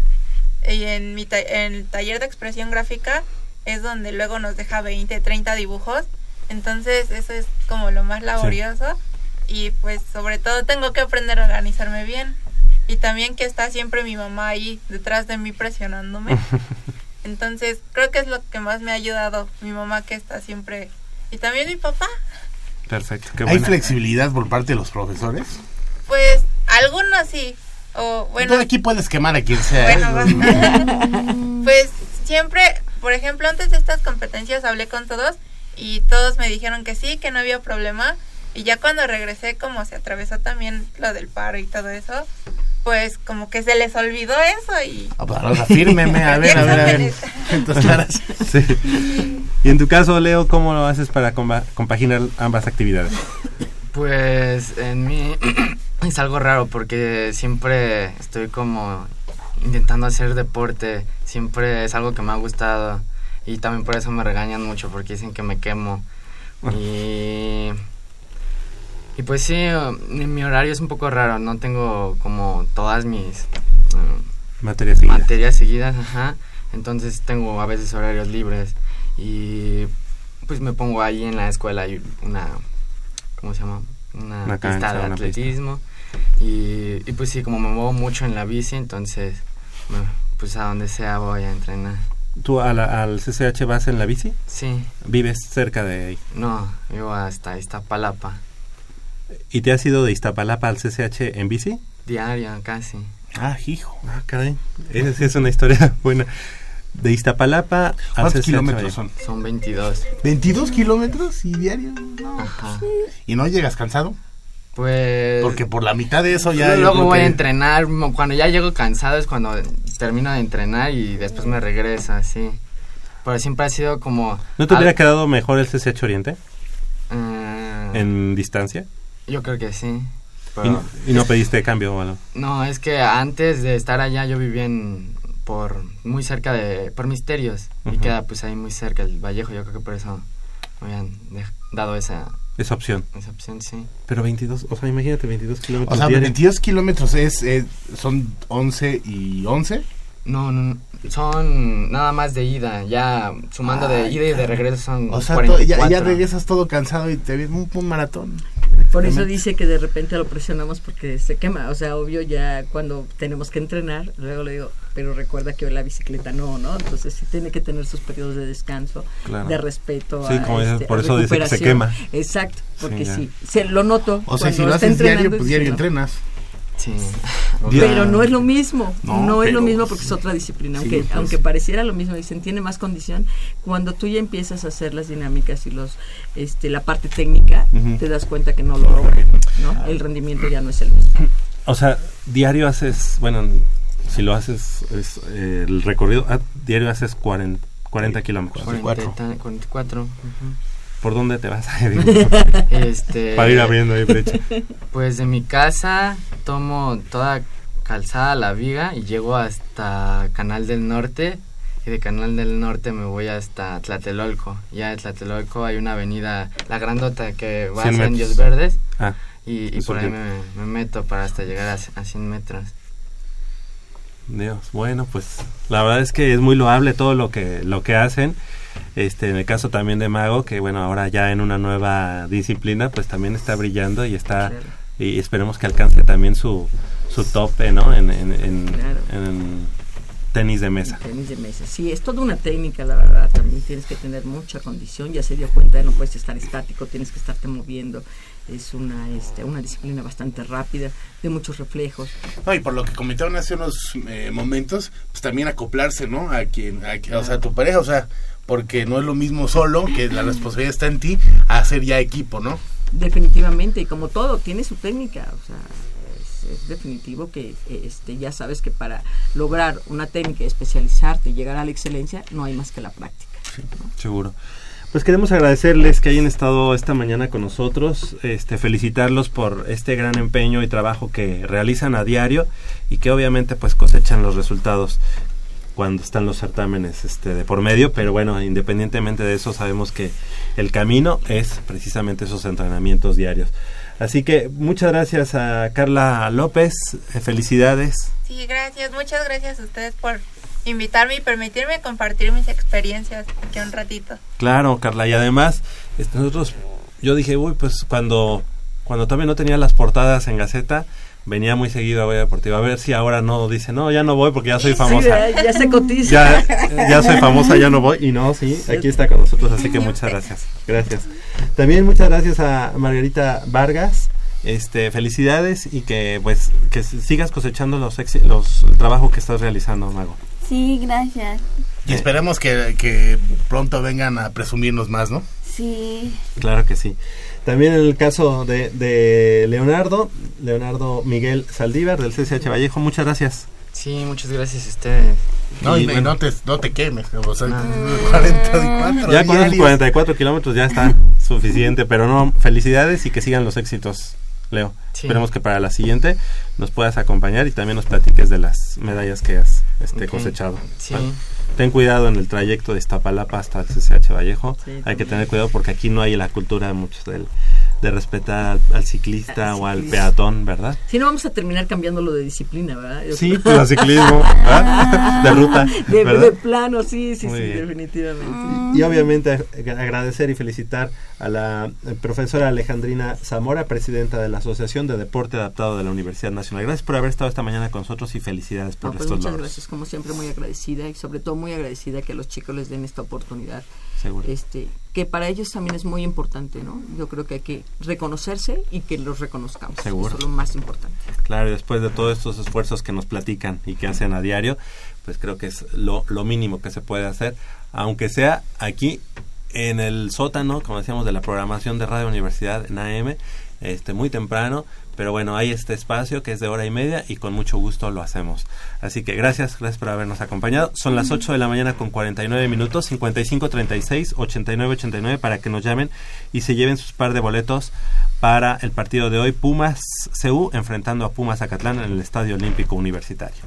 y en mi ta- en el taller de expresión gráfica es donde luego nos deja 20, 30 dibujos. Entonces, eso es como lo más laborioso y pues sobre todo tengo que aprender a organizarme bien. Y también que está siempre mi mamá ahí detrás de mí presionándome. Entonces, creo que es lo que más me ha ayudado, mi mamá que está siempre y también mi papá. Perfecto, qué ¿Hay flexibilidad por parte de los profesores? Pues algunos sí. O bueno, aquí puedes quemar a quien sea. ¿eh? Bueno, pues siempre, por ejemplo, antes de estas competencias hablé con todos y todos me dijeron que sí, que no había problema. Y ya cuando regresé, como se atravesó también lo del paro y todo eso, pues como que se les olvidó eso y... Ah, pues, ahora fírmeme, a ver, a ver, a ver. Entonces, caras. Sí. Y en tu caso, Leo, ¿cómo lo haces para compaginar ambas actividades? Pues en mí es algo raro porque siempre estoy como intentando hacer deporte, siempre es algo que me ha gustado y también por eso me regañan mucho porque dicen que me quemo. Y, y pues sí, eh, mi horario es un poco raro, no tengo como todas mis eh, Materia seguida. materias seguidas, ajá. Entonces tengo a veces horarios libres y pues me pongo ahí en la escuela hay una ¿cómo se llama? Una, Una pista cancha, de una pista. atletismo y, y pues sí, como me muevo mucho en la bici, entonces pues a donde sea voy a entrenar. ¿Tú a la- al CCH vas en la bici? Sí, ¿Vives cerca de ahí? no, vivo hasta Iztapalapa, ¿Y te has ido de Iztapalapa al CCH en bici? diario casi. Ah, hijo. Ah, caray. Esa sí es una historia buena. De Iztapalapa al ¿Cuántos CCH. kilómetros son? Son 22. 22 kilómetros y diario. No. Ajá. ¿Y no llegas cansado? Pues Porque por la mitad de eso ya. yo luego voy a entrenar, cuando ya llego cansado es cuando termino de entrenar y después me regresa, así. Pero siempre ha sido como... ¿No te hubiera quedado mejor el CCH Oriente eh, en distancia? Yo creo que sí. ¿Y, Pero, y no pediste cambio o algo? no, es que antes de estar allá yo vivía en, por muy cerca de... por Misterios. Y queda pues ahí muy cerca el Vallejo. Yo creo que por eso me habían dado esa, Esa opción. esa opción, sí. Pero 22, o sea, imagínate 22 kilómetros O sea, diarios. 22 kilómetros es, eh, son 11 y 11. No, no, no, son nada más de ida. Ya sumando de ida y de regreso son O sea, to- ya, 44. ya regresas todo cansado y te ves un, un maratón. Por eso dice que de repente lo presionamos porque se quema. O sea, obvio ya cuando tenemos que entrenar, luego le digo, pero recuerda que hoy la bicicleta no, ¿no? Entonces sí tiene que tener sus periodos de descanso, Claro. de respeto. Sí, a, como dices, este, por eso dice que se recuperación. quema. Exacto, porque Sí, se lo noto. O sea, si cuando lo está haces diario, entrenando, pues sí, diario ¿no? entrenas. Sí. Pero no es lo mismo, No, no, es lo mismo porque es otra disciplina, Sí, aunque pues. aunque pareciera lo mismo, dicen tiene más condición, cuando tú ya empiezas a hacer las dinámicas y los este la parte técnica, te das cuenta que no lo logra, ¿no? El rendimiento ya no es el mismo. O sea, diario haces, bueno, si lo haces, es, eh, el recorrido, ah, diario haces 40, 40 kilómetros. 44. 40, 44. ujú. ¿Por dónde te vas? Este, Para ir abriendo ahí brecha. Pues de mi casa tomo toda calzada la viga y llego hasta Canal del Norte y de Canal del Norte me voy hasta Tlatelolco. Ya de Tlatelolco hay una avenida, la grandota que va 100 hacia metros. Indios Verdes Ah, y, por ahí me meto para hasta llegar a, a 100 metros. Dios, bueno, pues la verdad es que es muy loable todo lo que lo que hacen. Este, en el caso también de Mago, que bueno, ahora ya en una nueva disciplina, pues también está brillando y está Claro. y esperemos que alcance también su su tope, ¿no? En, en, en- Claro. en tenis de mesa. Tenis de mesa. Sí, es toda una técnica, la verdad. También tienes que tener mucha condición. Ya se dio cuenta, no puedes estar estático, tienes que estarte moviendo. Es una, este, una disciplina bastante rápida, de muchos reflejos. No, y por lo que comentaron hace unos eh, momentos, pues también acoplarse, ¿no? A quien, a, quien- o sea, a tu pareja, o sea, porque no es lo mismo solo, que la responsabilidad está en ti, a hacer ya equipo, ¿no? Definitivamente, y como todo, tiene su técnica. O sea, es, es definitivo que este, ya sabes que para lograr una técnica, especializarte y llegar a la excelencia, no hay más que la práctica. Seguro. Pues queremos agradecerles que hayan estado esta mañana con nosotros, este, felicitarlos por este gran empeño y trabajo que realizan a diario y que obviamente pues cosechan los resultados cuando están los certámenes este, de por medio, pero bueno, independientemente de eso sabemos que el camino es precisamente esos entrenamientos diarios. Así que muchas gracias a Carla López, eh, felicidades. Sí, gracias. Muchas gracias a ustedes por invitarme y permitirme compartir mis experiencias aquí un ratito. Claro, Carla, y además, este, nosotros, yo dije, uy, pues cuando, cuando todavía no tenía las portadas en Gaceta, venía muy seguido a Goya Deportiva, a ver si ahora no dice, no, ya no voy porque ya soy famosa. Sí, ya, ya se cotiza. Ya, ya soy famosa, ya no voy. Y no, sí, aquí está con nosotros, así que muchas gracias. Gracias. También muchas gracias a Margarita Vargas. Este, felicidades y que pues que sigas cosechando los, exi- los el trabajo que estás realizando, Mago. Sí, gracias. Y esperemos que, que pronto vengan a presumirnos más, ¿no? Sí. Claro que sí. También en el caso de, de Leonardo, Leonardo Miguel Saldívar del CCH Vallejo, muchas gracias. Sí, muchas gracias a ustedes. No, Y y, bueno. no, te, no te quemes, o sea, No. 44 Ya con esos diarios. 44 kilómetros ya está suficiente, pero no, felicidades y que sigan los éxitos, Leo. Sí. Esperemos que para la siguiente nos puedas acompañar y también nos platiques de las medallas que has este, cosechado. Sí. Ten cuidado en el trayecto de Iztapalapa hasta el CCH Vallejo. Sí, Hay que tener cuidado porque aquí no hay la cultura muchos del, de respetar al, al ciclista Al o al peatón, ¿verdad? Si no, vamos a terminar cambiándolo de disciplina, ¿verdad? Yo Sí, pues al ciclismo, ¿verdad? de ruta, de, plano, sí, sí, Muy sí, bien. definitivamente. Y obviamente ag- agradecer y felicitar a la eh, profesora Alejandrina Zamora, presidenta de la Asociación de Deporte Adaptado de la Universidad Nacional. Gracias por haber estado esta mañana con nosotros y felicidades por No, pues estos muchas logros. gracias, como siempre muy agradecida y sobre todo muy agradecida que a los chicos les den esta oportunidad, Seguro. este, que para ellos también es muy importante, ¿no? Yo creo que hay que reconocerse y que los reconozcamos. Seguro. Eso es lo más importante. Claro, y después de todos estos esfuerzos que nos platican y que hacen a diario, pues creo que es lo, lo mínimo que se puede hacer, aunque sea aquí en el sótano, como decíamos, de la programación de Radio Universidad en AM, este, muy temprano, pero bueno, hay este espacio que es de hora y media y con mucho gusto lo hacemos. Así que gracias, gracias por habernos acompañado. Son las 8 de la mañana con 49 minutos, 55 36 89 89 para que nos llamen y se lleven sus par de boletos para el partido de hoy Pumas CU enfrentando a Pumas Acatlán en el Estadio Olímpico Universitario.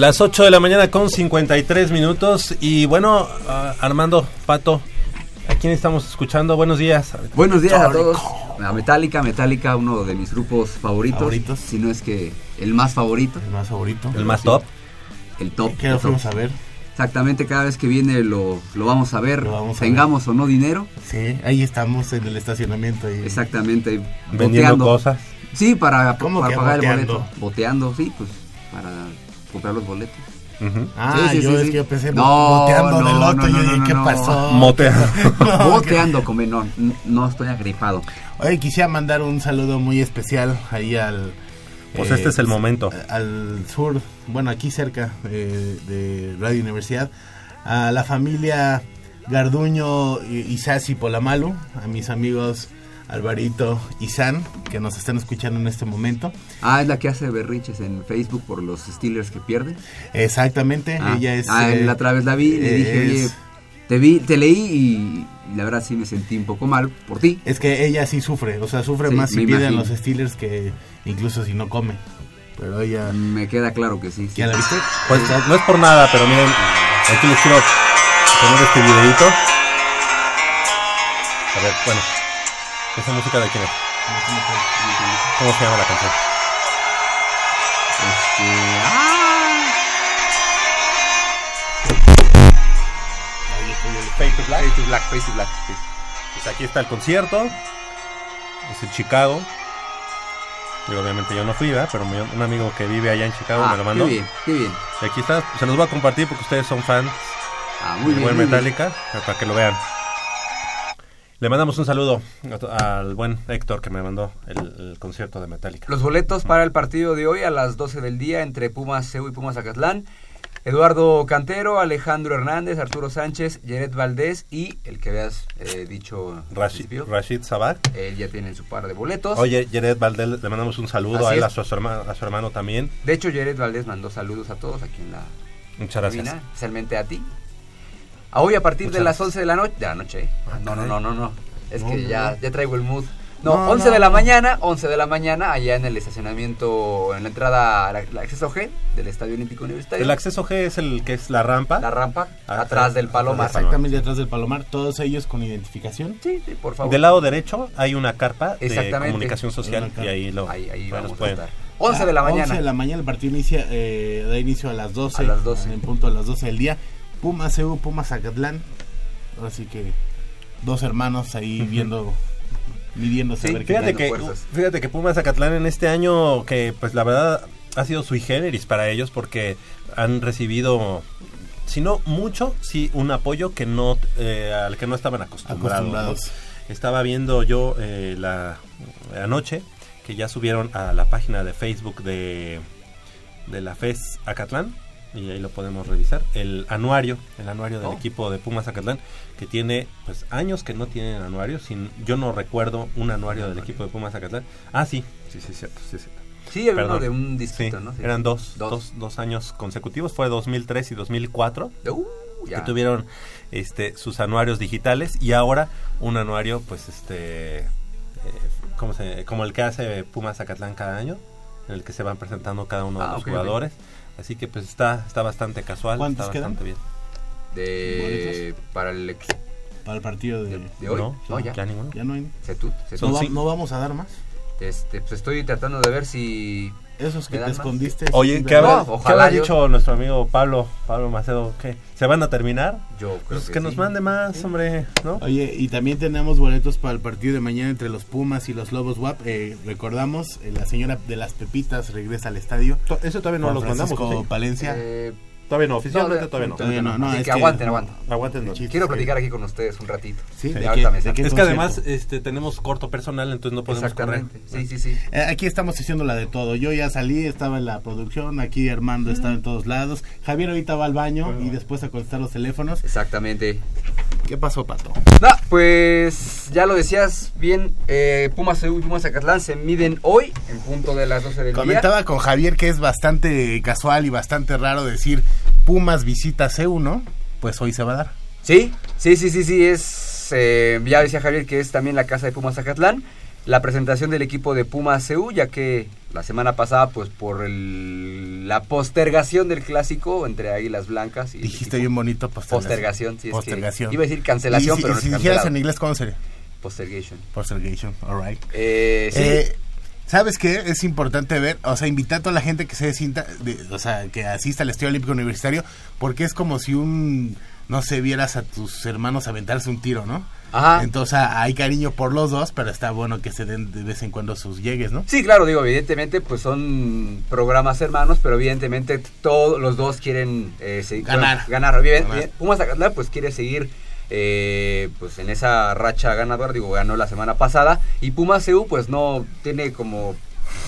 Las 8 de la mañana con 53 minutos. Y bueno, ah, Armando, Pato, ¿a quién estamos escuchando? Buenos días. Buenos días a todos. A Metallica, Metallica, uno de mis grupos favoritos. Favoritos. Si no es que el más favorito, El más favorito. El más top. el top. ¿Qué lo fuimos a ver? Exactamente, cada vez que viene lo, lo vamos a ver, Lo vamos a tengamos o no dinero. Sí, ahí estamos en el estacionamiento. Exactamente. Vendiendo boteando. cosas. Sí, para, ¿Cómo para pagar boteando? el boleto. Boteando, sí, pues para comprar los boletos. Ah, Sí, sí, yo sí, es sí. que yo pensé No, boteando no, del loto. no, yo no, dije, no, ¿qué no. pasó? Motea. Boteando, come, no, no estoy agripado. Oye, quisiera mandar un saludo muy especial ahí al... Pues eh, este es el momento. Al sur, bueno, aquí cerca eh, de Radio Universidad, a la familia Garduño y Isasi Polamalu, a mis amigos Alvarito y San, que nos están escuchando en este momento. Ah, es la que hace berrinches en Facebook por los Steelers que pierden. Exactamente, Ah, ella es... ah, eh, la otra vez la vi, le dije, es- oye, te vi, te leí y, la verdad sí me sentí un poco mal por ti. Es que ella sí sufre, o sea, sufre Sí, más si imagino. los Steelers que incluso si no come. Pero ella... Me queda claro que sí. sí. ¿Ya la viste? Pues no es por nada, pero miren, aquí les quiero poner este videito. A ver, bueno, esa música de quién es? ¿Cómo se llama la canción? Este, ah, Fade to Black. Face to Black, Face to Black. sí. Pues aquí está el concierto. Es en Chicago. Y obviamente yo no fui, ¿verdad? Pero un amigo que vive allá en Chicago Ah, me lo mandó. Qué bien, qué bien. Y aquí está, se los voy a compartir porque ustedes son fans Ah, muy de bien. buen bien. Metallica, para que lo vean. Le mandamos un saludo al buen Héctor que me mandó el, el concierto de Metallica. Los boletos para el partido de hoy a las 12 del día entre Pumas Seu y Pumas Acatlán. Eduardo Cantero, Alejandro Hernández, Arturo Sánchez, Jared Valdés y el que habías eh, dicho Rashid, Rashid Sabat. él ya tiene su par de boletos. Oye, Jared Valdel, le mandamos un saludo Así a él, a su, hermano, a su hermano también. De hecho, Jared Valdés mandó saludos a todos aquí en la Muchas gracias. especialmente a ti. A hoy a partir Muchas de las gracias. 11 de la noche, de la noche. No, no, no, no, no. Es No, que no, ya, ya traigo el mood. No, No, 11 no, de la no. mañana, 11 de la mañana, allá en el estacionamiento, en la entrada al acceso G del Estadio Olímpico Universitario. El acceso G es el que es la rampa. La rampa, Ah, atrás sí. del Palomar. Atrás Exactamente detrás del Palomar, todos ellos con identificación. Sí, sí, por favor. Del lado derecho hay una carpa de comunicación social y ahí lo Ahí, ahí vamos a pueden- estar. 11 de la Ah, mañana. 11 de la mañana, el partido inicia, eh, da inicio a las 12. A las 12. En punto a las 12 del día. Pumas EU, Pumas Zacatlán. Ahora sí que dos hermanos ahí viendo, midiéndose Sí, a ver qué Fíjate tal. que, fuerzas. fíjate que Pumas Zacatlán en este año que pues la verdad ha sido sui generis para ellos porque han recibido si no mucho, sí un apoyo que no eh, al que no estaban acostumbrados. Acostumbrados. ¿no? Estaba viendo yo eh, la anoche que ya subieron a la página de Facebook de de la FES Acatlán y ahí lo podemos revisar el anuario el anuario del Oh. equipo de Pumas Acatlán que tiene pues años que no tienen anuario sin yo no recuerdo un anuario del equipo de Pumas Acatlán ah sí sí sí es cierto sí es cierto Sí, había uno de un Sí, distrito, ¿no? Sí. eran dos, Dos. dos dos años consecutivos fue 2003 y 2004 Uh, ya. que tuvieron este sus anuarios digitales y ahora un anuario pues este eh, ¿cómo se- como el que hace Pumas Zacatlán cada año en el que se van presentando cada uno de Ah, los jugadores así que pues está está bastante casual ¿Cuántos está quedan? bastante bien De, para el Para el partido de... de, de hoy. no, No, ya. ya ninguno Ya no hay. Setut, No, va- no vamos a dar más. Este, pues estoy tratando de ver si Esos que ¿Me te escondiste. Oye, ¿qué habrá, No, qué habrá yo- dicho nuestro amigo Pablo, Pablo Macedo? ¿Qué? ¿Se van a terminar? yo creo Pues que, que nos sí. mande más, hombre, ¿no? Oye, y también tenemos boletos para el partido de mañana entre los Pumas y los Lobos WAP. Eh, recordamos, eh, la señora de las Pepitas regresa al estadio. Eso todavía no los Francisco mandamos. ¿sí? Palencia. Todavía no, oficialmente no, todavía no. todavía no, no, es que que- aguanten, aguanten. Aguanten. Chiste. Quiero platicar aquí con ustedes un ratito. Sí, De ¿de ahorita qué- me de qué Es que además este, tenemos corto personal, entonces no podemos Exactamente. correr. Sí, sí, sí. Eh, aquí estamos haciendo la de todo. Yo ya salí, estaba en la producción, aquí Armando estaba en todos lados. Javier ahorita va al baño y después a contestar los teléfonos. Exactamente. ¿Qué pasó, Pato? No, pues ya lo decías bien, eh, Pumas y Pumas Zacatlán se miden hoy en punto de las 12 del día. Comentaba con Javier que es bastante casual y bastante raro decir Pumas visita C1, pues hoy se va a dar. Sí, sí, sí, sí, sí, es, eh, ya decía Javier que es también la casa de Pumas Zacatlán. la presentación del equipo de Puma CU, ya que la semana pasada, pues por el- la postergación del clásico entre Águilas Blancas y Dijiste bien bonito postergación. Postergación, sí, es que Postergación. iba a decir cancelación, Y si, pero y no si dijeras en inglés, ¿cómo sería? Postergation. Postergation, alright. Eh, sí, Eh, ¿Sabes qué? Es importante ver, o sea, invitar a toda la gente que se sienta, de- o sea, que asista al Estadio Olímpico Universitario, porque es como si un, no sé, vieras a tus hermanos aventarse un tiro, ¿no? Ajá. Entonces ah, hay cariño por los dos, pero está bueno que se den de vez en cuando sus llegues, ¿no? Sí, claro, digo, evidentemente, pues son programas hermanos, pero evidentemente todos los dos quieren eh, seguir- Ganar. bueno, ganar. Bien, Ganar. bien, Pumas Zacatlán, pues quiere seguir eh, pues en esa racha ganadora, digo, ganó la semana pasada, y Pumas CU, pues no tiene como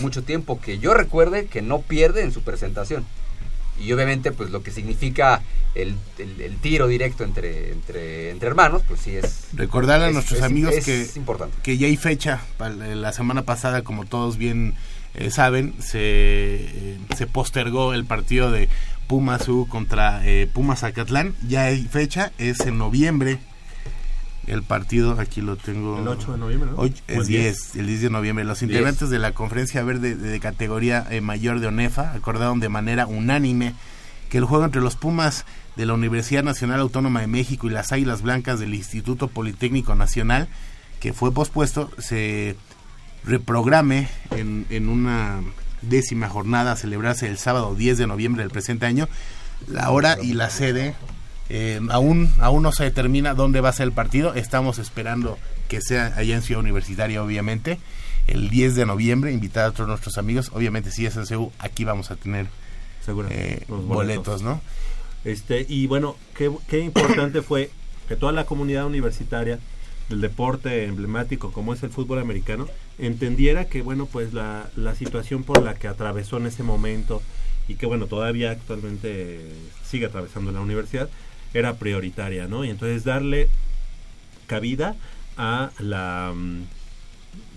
mucho tiempo que yo recuerde que no pierde en su presentación. Y obviamente, pues lo que significa el, el- el tiro directo entre, entre, entre hermanos, pues sí es. Recordar a es- nuestros es- amigos es que, importante. que ya hay fecha. La semana pasada, como todos bien eh, saben, se, eh, se postergó el partido de Pumas U contra eh, Pumas Acatlán. Ya hay fecha, es en noviembre. El partido, aquí lo tengo. El 8 de noviembre, ¿no? Hoy es el 10, el 10 de noviembre. Los 10. integrantes de la conferencia verde de, de categoría eh, mayor de ONEFA acordaron de manera unánime que el juego entre los Pumas de la Universidad Nacional Autónoma de México y las Águilas Blancas del Instituto Politécnico Nacional, que fue pospuesto, se reprograme en, en una décima jornada a celebrarse el sábado 10 de noviembre del presente año. La hora y la sede eh, aún, aún no se determina dónde va a ser el partido. Estamos esperando que sea allá en Ciudad Universitaria, obviamente. El 10 de noviembre, invitar a todos nuestros amigos. Obviamente, si es en CEU, aquí vamos a tener Seguramente, eh, los boletos, ¿no? Este, y bueno, qué, qué importante fue que toda la comunidad universitaria del deporte emblemático como es el fútbol americano entendiera que bueno pues la, la situación por la que atravesó en ese momento y que bueno todavía actualmente sigue atravesando la universidad era prioritaria no y entonces darle cabida a la, mm,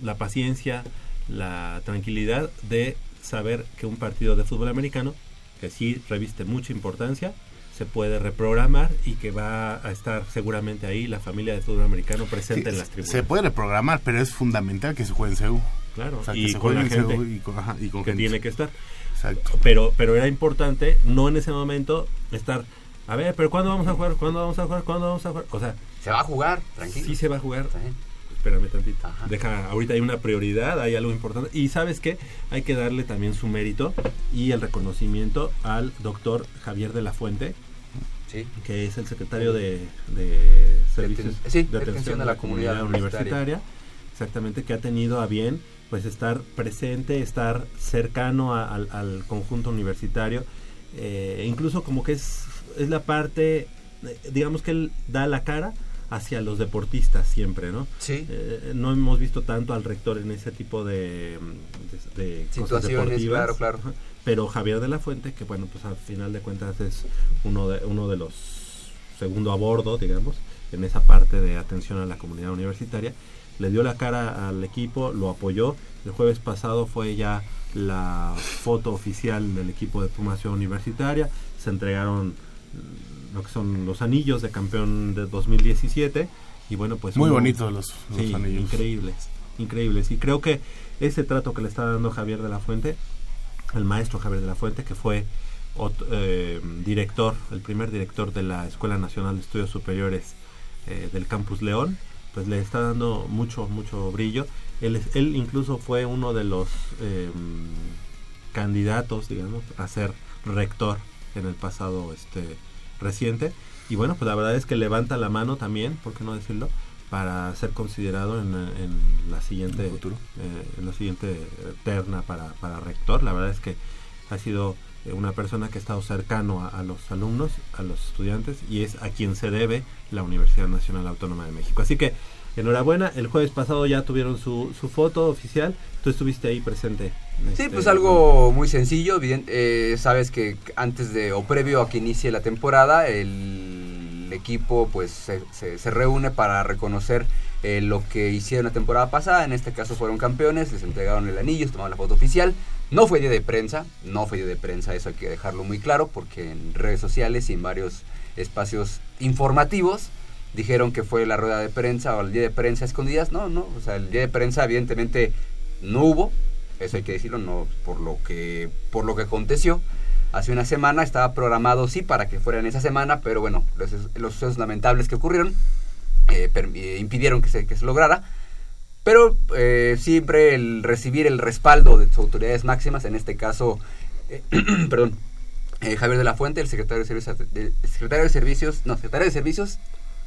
la paciencia la tranquilidad de saber que un partido de fútbol americano que sí reviste mucha importancia se puede reprogramar y que va a estar seguramente ahí la familia de fútbol americano presente Sí, en las tribunas. se puede reprogramar, pero es fundamental que se juegue en CEU. Claro, O sea, que y se con juegue la gente y con, ajá, y con que gente. tiene que estar. Exacto. Pero, pero era importante no en ese momento estar, a ver, pero ¿cuándo vamos a jugar? ¿Cuándo vamos a jugar? ¿Cuándo vamos a jugar? O sea, Se va a jugar, tranquilo. sí se va a jugar. Sí. Espérame tantito. Ajá. Deja, ahorita hay una prioridad, hay algo importante. Y sabes qué, hay que darle también su mérito y el reconocimiento al doctor Javier de la Fuente, Sí. que es el secretario de, de servicios sí, de atención a la comunidad universitaria, exactamente, que ha tenido a bien pues estar presente, estar cercano a- al, al conjunto universitario, eh, incluso como que es, es la parte, eh, digamos que él da la cara hacia los deportistas siempre, ¿no? Sí. Eh, no hemos visto tanto al rector en ese tipo de, de, de cosas Situaciones, deportivas. claro, claro. Pero Javier de la Fuente, que bueno, pues al final de cuentas es uno de, uno de los segundo a bordo, digamos, en esa parte de atención a la comunidad universitaria, le dio la cara al equipo, lo apoyó. El jueves pasado fue ya la foto oficial del equipo de Pumación Universitaria. Se entregaron lo que son los anillos de campeón de 2017 y bueno, pues Muy bonitos los, los Sí, anillos. increíbles, increíbles. Y creo que ese trato que le está dando Javier de la Fuente, el maestro Javier de la Fuente, que fue eh, director, el primer director de la Escuela Nacional de Estudios Superiores eh, del Campus León, pues le está dando mucho, mucho brillo. Él, él incluso fue uno de los eh, candidatos, digamos, a ser rector en el pasado este reciente. Y bueno, pues la verdad es que levanta la mano también, ¿por qué no decirlo? Para ser considerado en, en la siguiente En eh, en la siguiente terna para, para rector. La verdad es que ha sido eh, una persona que ha estado cercano a, a los alumnos, a los estudiantes, y es a quien se debe la Universidad Nacional Autónoma de México. Así que, enhorabuena, el jueves pasado ya tuvieron su, su foto oficial, tú estuviste ahí presente. Sí, este, pues algo muy sencillo. eh, sabes que antes de o previo a que inicie la temporada, el equipo pues se, se- se reúne para reconocer eh, lo que hicieron la temporada pasada. En este caso fueron campeones, les entregaron el anillo, tomaron la foto oficial. No fue día de prensa, no fue día de prensa, eso hay que dejarlo muy claro, porque en redes sociales y en varios espacios informativos dijeron que fue la rueda de prensa o el día de prensa a escondidas. No, no, o sea, el día de prensa evidentemente no hubo, eso hay que decirlo, no por lo que por lo que aconteció. Hace una semana estaba programado sí para que fuera en esa semana, pero bueno, los, los sucesos lamentables que ocurrieron eh, per- eh, impidieron que se, que se lograra. Pero eh, siempre el recibir el respaldo de sus autoridades máximas, en este caso, eh, perdón, eh, Javier de la Fuente, el secretario de Servicios, secretario de Servicios, no, secretario de Servicios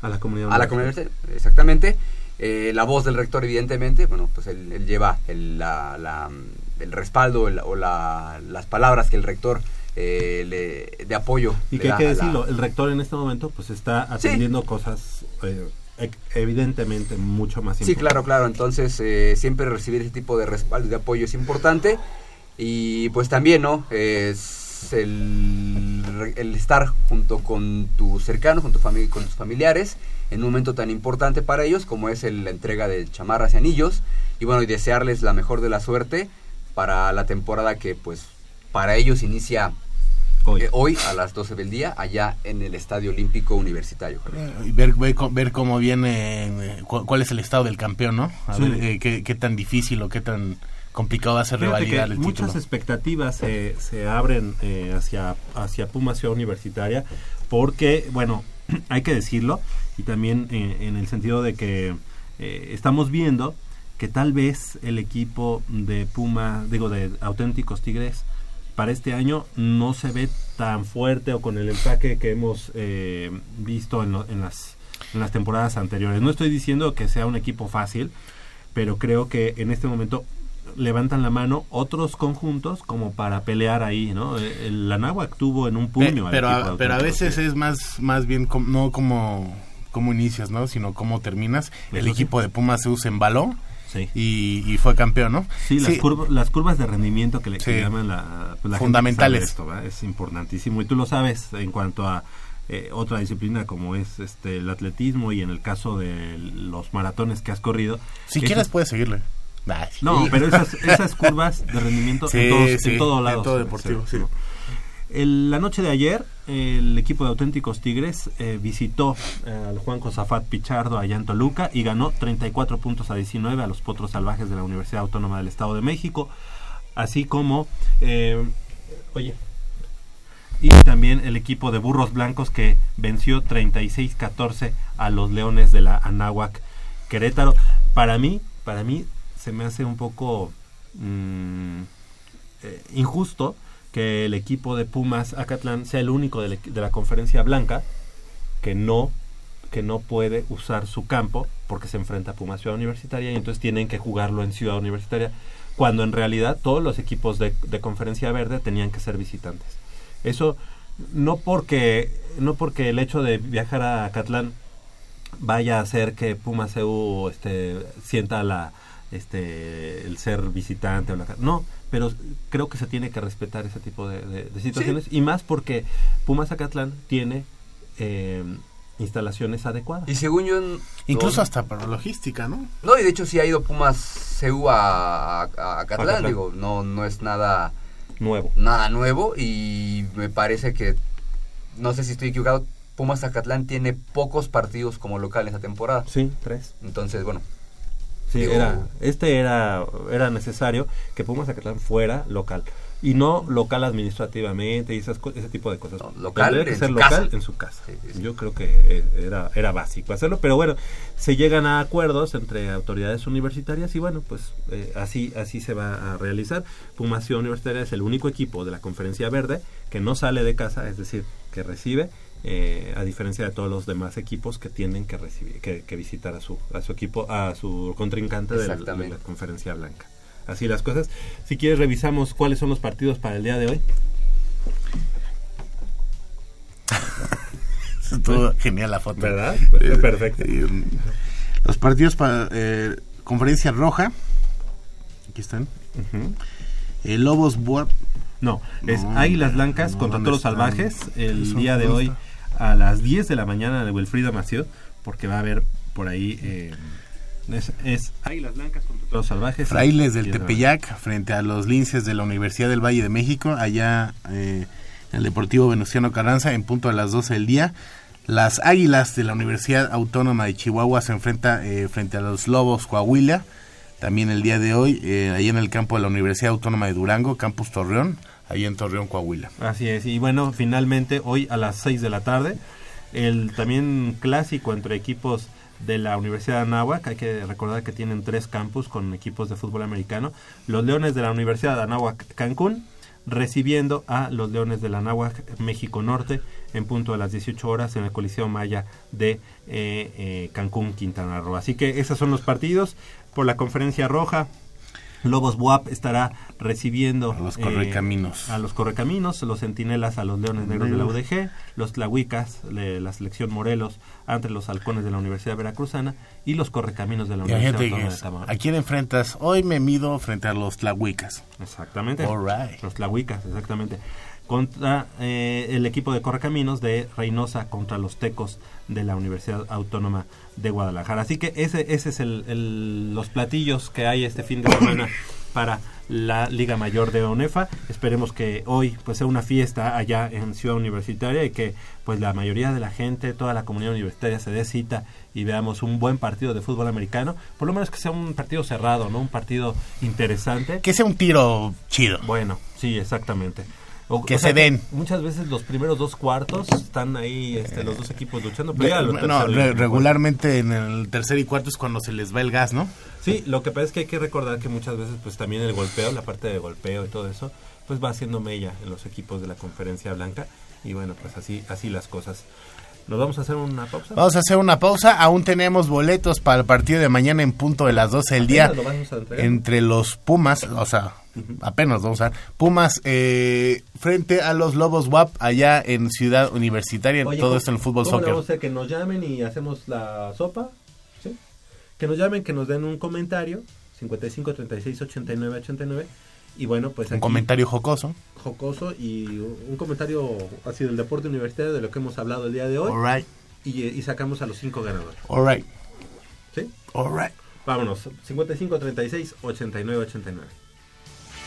A la comunidad. a la comunidad exactamente. Eh, la voz del rector, evidentemente, bueno, pues él, él lleva el, la- la, el respaldo el- o la- las palabras que el rector eh, le- de apoyo. Y le que hay que decirlo, el rector en este momento pues está atendiendo cosas eh, evidentemente mucho más Sí, claro, claro. Entonces, eh, siempre recibir ese tipo de respaldo y de apoyo es importante. Y pues también, ¿no? Es el, re- el estar junto con tus cercanos, con, tu fami- con tus familiares, en un momento tan importante para ellos como es el- la entrega de chamarras y anillos. Y bueno, y desearles la mejor de la suerte para la temporada que pues para ellos inicia Hoy. eh, hoy a las 12 del día allá en el Estadio Olímpico Universitario. Y ver, ver, cómo viene, eh, cu- cuál es el estado del campeón, ¿no? A Sí. ver eh, qué, qué tan difícil o qué tan complicado va a ser Fíjate revalidar que el muchas título. expectativas se, se abren eh, hacia, hacia Puma Ciudad Universitaria porque, bueno, hay que decirlo y también eh, en el sentido de que eh, estamos viendo que tal vez el equipo de Puma, digo, de auténticos Tigres, para este año no se ve tan fuerte o con el empaque que hemos eh, visto en, lo- en las, en las temporadas anteriores. No estoy diciendo que sea un equipo fácil, pero creo que en este momento levantan la mano otros conjuntos como para pelear ahí, ¿no? Eh, El Anáhuac tuvo en un Pe- puño. al pero, a, pero a veces es más, más bien com- no como, como inicias, ¿no? Sino cómo terminas. El sí. equipo de Pumas se usa en balón Sí. y, y fue campeón, ¿no? Sí, las, curvas, las curvas de rendimiento que le que llaman la, la Fundamentales. esto, es importantísimo y tú lo sabes en cuanto a eh, otra disciplina como es este el atletismo y en el caso de los maratones que has corrido. Si quieres puedes seguirle. No, pero esas, esas curvas de rendimiento Sí, en, todos, sí, en todo en deportivo, sí. la noche de ayer, el equipo de auténticos Tigres eh, visitó eh, al Juan Josafat Pichardo allá en Toluca y ganó 34 puntos a 19 a los Potros Salvajes de la Universidad Autónoma del Estado de México, así como, eh, oye, y también el equipo de Burros Blancos que venció 36-14 a los Leones de la Anáhuac Querétaro. Para mí, para mí se me hace un poco mm, eh, injusto que el equipo de Pumas Acatlán sea el único de, la- de la conferencia blanca que no que no puede usar su campo porque se enfrenta a Pumas Ciudad Universitaria y entonces tienen que jugarlo en Ciudad Universitaria cuando en realidad todos los equipos de, de conferencia verde tenían que ser visitantes. Eso no porque no porque el hecho de viajar a Acatlán vaya a hacer que Pumas EU este sienta la este el ser visitante o la no pero creo que se tiene que respetar ese tipo de, de- de situaciones y más porque Pumas Acatlán tiene eh, instalaciones adecuadas. Y según yo... Incluso no- hasta para logística, ¿no? No, y de hecho sí ha ido Pumas CU a, a, a Acatlán, digo, no, no es nada, nuevo. nada nuevo y me parece que, no sé si estoy equivocado, Pumas Acatlán tiene pocos partidos como local esta temporada. sí tres. Entonces, bueno, Sí, Digo- era, este era, era necesario que Pumas Acatlán fuera local y no local administrativamente y esas ese tipo de cosas. No, local Tendría que en ser local casa. en su casa. Sí, sí, sí. Yo creo que eh, era, era básico hacerlo, pero bueno, se llegan a acuerdos entre autoridades universitarias y bueno, pues eh, así, así se va a realizar. Pumas Ciudad Universitaria es el único equipo de la Conferencia Verde que no sale de casa, es decir, que recibe eh, a diferencia de todos los demás equipos que tienen que recibir que, que visitar a su a su equipo a su contrincante de la, de Exactamente. la conferencia blanca así las cosas si quieres revisamos cuáles son los partidos para el día de hoy Estuvo genial la foto. verdad Eh, perfecto eh, los partidos para eh, conferencia roja. Aquí están. Eh, Lobos Buap. no es No, Águilas Blancas no, contra ¿dónde Toros? Salvajes el día de ¿dónde hoy a las 10 de la mañana de Wilfrido Mació porque va a haber por ahí eh, es, es Águilas Blancas contra Toros Salvajes Frailes del 10 de la Tepeyac frente a los linces de la Universidad del Valle de México, allá eh, en el Deportivo Venustiano Carranza, en punto a las 12 del día. Las Águilas de la Universidad Autónoma de Chihuahua se enfrenta eh, frente a los Lobos Coahuila. También el día de hoy, eh, ahí en el campo de la Universidad Autónoma de Durango, Campus Torreón, ahí en Torreón, Coahuila. Así es, y bueno, finalmente hoy a las 6 de la tarde, el también clásico entre equipos de la Universidad de Anáhuac, hay que recordar que tienen tres campus con equipos de fútbol americano, los Leones de la Universidad de Anáhuac Cancún, recibiendo a los Leones de la Anáhuac México Norte en punto a las 18 horas en el Coliseo Maya de eh, eh, Cancún, Quintana Roo. Así que esos son los partidos por la conferencia roja. Lobos WAP estará recibiendo A los eh, Correcaminos. a los Correcaminos, los Centinelas a los Leones Negros de la UDG, los Tlahuicas de la selección Morelos ante los Halcones de la Universidad Veracruzana y los Correcaminos de la Universidad Autónoma de Tamaulipas. ¿a quién enfrentas? Hoy me mido frente a los Tlahuicas. Exactamente. All right. Los Tlahuicas, exactamente. Contra eh, el equipo de Correcaminos de Reynosa contra los Tecos de la Universidad Autónoma de Guadalajara. Así que ese, ese es el, el- los platillos que hay este fin de semana para la Liga Mayor de ONEFA. Esperemos que hoy pues sea una fiesta allá en Ciudad Universitaria y que pues la mayoría de la gente, toda la comunidad universitaria se dé cita y veamos un buen partido de fútbol americano. Por lo menos que sea un partido cerrado, ¿no? Un partido interesante. Que sea un tiro chido. Bueno, sí, exactamente. O- Que o sea se den. Muchas veces los primeros dos cuartos están ahí este, los dos equipos luchando. Pero ya no, re- regularmente en el tercer y cuarto es cuando se les va el gas, ¿no? Sí, lo que pasa es que hay que recordar que muchas veces pues también el golpeo, la parte de golpeo y todo eso, pues va haciendo mella en los equipos de la conferencia blanca y bueno, pues así así las cosas. ¿Nos vamos a hacer una pausa? Vamos a hacer una pausa. Aún tenemos boletos para el partido de mañana en punto de las 12 del día. Lo vamos a. Entre los Pumas, o sea, apenas vamos a ver. Pumas eh, frente a los Lobos WAP allá en Ciudad Universitaria. Oye, todo ¿cómo- esto en el fútbol ¿cómo soccer. vamos a que nos llamen y hacemos la sopa? ¿Sí? Que nos llamen, que nos den un comentario. 55 36 89 89. Y bueno, pues Un aquí, comentario jocoso. jocoso y un comentario así del deporte universitario de lo que hemos hablado el día de hoy. All right, Y, y sacamos a los cinco ganadores. all right, ¿Sí? all right. Vámonos. 55 36 89 89.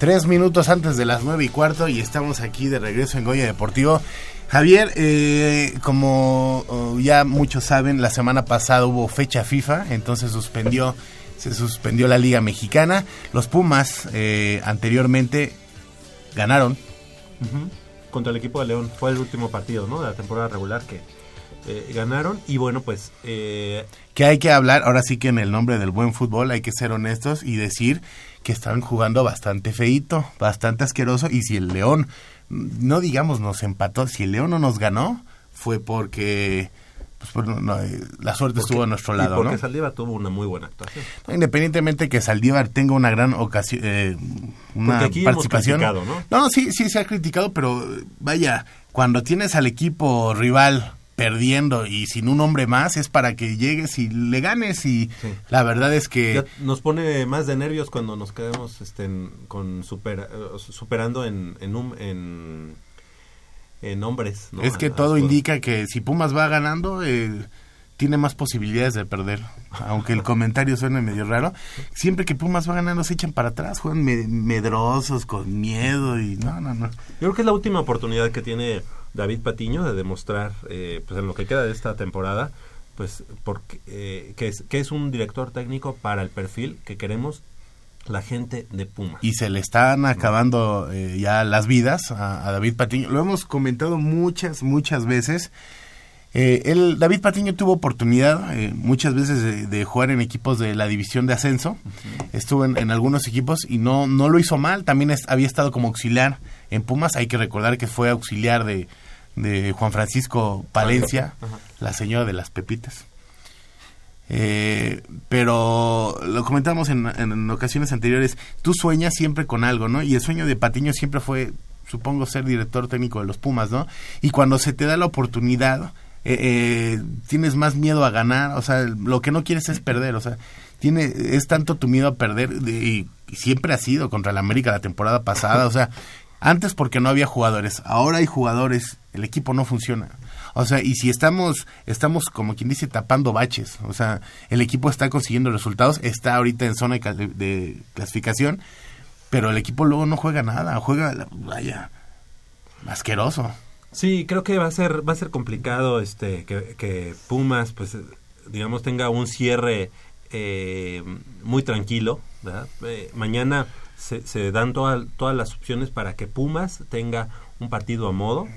Tres minutos antes de las nueve y cuarto y estamos aquí de regreso en Goya Deportivo. Javier, eh, como oh, ya muchos saben, la semana pasada hubo fecha FIFA, entonces suspendió, se suspendió la Liga Mexicana. Los Pumas eh, anteriormente ganaron. Contra el equipo de León. Fue el último partido, ¿no? De la temporada regular que eh, ganaron. Y bueno, pues eh, Que hay que hablar, ahora sí que en el nombre del buen fútbol hay que ser honestos y decir que estaban jugando bastante feito, bastante asqueroso. Y si el León, no digamos nos empató, si el León no nos ganó, fue porque pues, por- no, eh, la suerte estuvo a nuestro y lado, porque ¿no? Saldívar tuvo una muy buena actuación. No, Independientemente que Saldívar tenga una gran ocasión, eh, una hemos participación. criticado, ¿no? No, sí, sí se ha criticado, pero vaya, cuando tienes al equipo rival perdiendo y sin un hombre más es para que llegues y le ganes y Sí. la verdad es que Ya nos pone más de nervios cuando nos quedamos este, con super, eh, superando en, en, un- en, nombres. ¿no? Es que A- todo indica que si Pumas va ganando, eh, tiene más posibilidades de perder. Aunque el comentario suene medio raro. Siempre que Pumas va ganando, se echan para atrás, juegan me- medrosos, con miedo y no, no, no. Yo creo que es la última oportunidad que tiene David Patiño de demostrar, eh, pues en lo que queda de esta temporada, pues porque, eh, que, es, que es un director técnico para el perfil que queremos la gente de Pumas. y se le están acabando eh, ya las vidas a, a David Patiño. Lo hemos comentado muchas, muchas veces. Eh, él, David Patiño tuvo oportunidad eh, muchas veces de, de jugar en equipos de la división de ascenso. Estuvo en, en algunos equipos y no, no lo hizo mal. También es- había estado como auxiliar en Pumas. Hay que recordar que fue auxiliar de, de Juan Francisco Palencia, Ajá. la señora de las pepitas. Eh, pero lo comentamos en, en ocasiones anteriores, tú sueñas siempre con algo, ¿no? Y el sueño de Patiño siempre fue, supongo, ser director técnico de los Pumas, ¿no? Y cuando se te da la oportunidad, eh, eh, tienes más miedo a ganar, o sea, lo que no quieres es perder, o sea, tiene, es tanto tu miedo a perder, de- y, y siempre ha sido contra el América la temporada pasada, o sea, antes porque no había jugadores, ahora hay jugadores, el equipo no funciona. O sea, y si estamos, estamos como quien dice tapando baches, o sea, el equipo está consiguiendo resultados, está ahorita en zona de, clasificación, pero el equipo luego no juega nada, juega, vaya, asqueroso. Sí, creo que va a ser va a ser complicado este que, Pumas pues digamos tenga un cierre eh, muy tranquilo, ¿verdad? Eh, mañana se, se dan toda- todas las opciones para que Pumas tenga un partido a modo.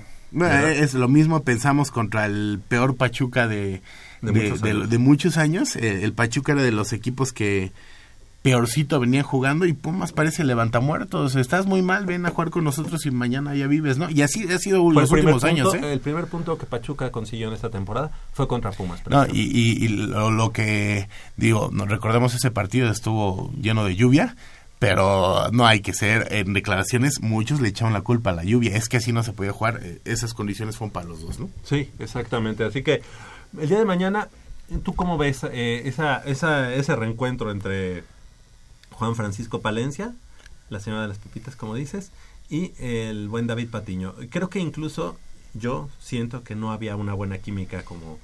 Es lo mismo pensamos contra el peor Pachuca de, De de, muchos años. de muchos años. El Pachuca era de los equipos que peorcito venían jugando y Pumas parece levantamuertos. Estás muy mal, ven a jugar con nosotros y mañana ya vives, ¿no? Y así ha sido Fue los últimos años, ¿eh? El primer punto que Pachuca consiguió en esta temporada fue contra Pumas. No, y, y- y lo, lo que digo, nos recordemos ese partido estuvo lleno de lluvia, pero no hay que ser en declaraciones muchos le echaron la culpa a la lluvia, es que así no se podía jugar, eh, esas condiciones fueron para los dos, ¿no? Sí, exactamente. Así que el día de mañana, ¿tú cómo ves eh, esa, esa, ese reencuentro entre Juan Francisco Palencia, la señora de las pepitas, como dices, y el buen David Patiño? Creo que incluso yo siento que no había una buena química como...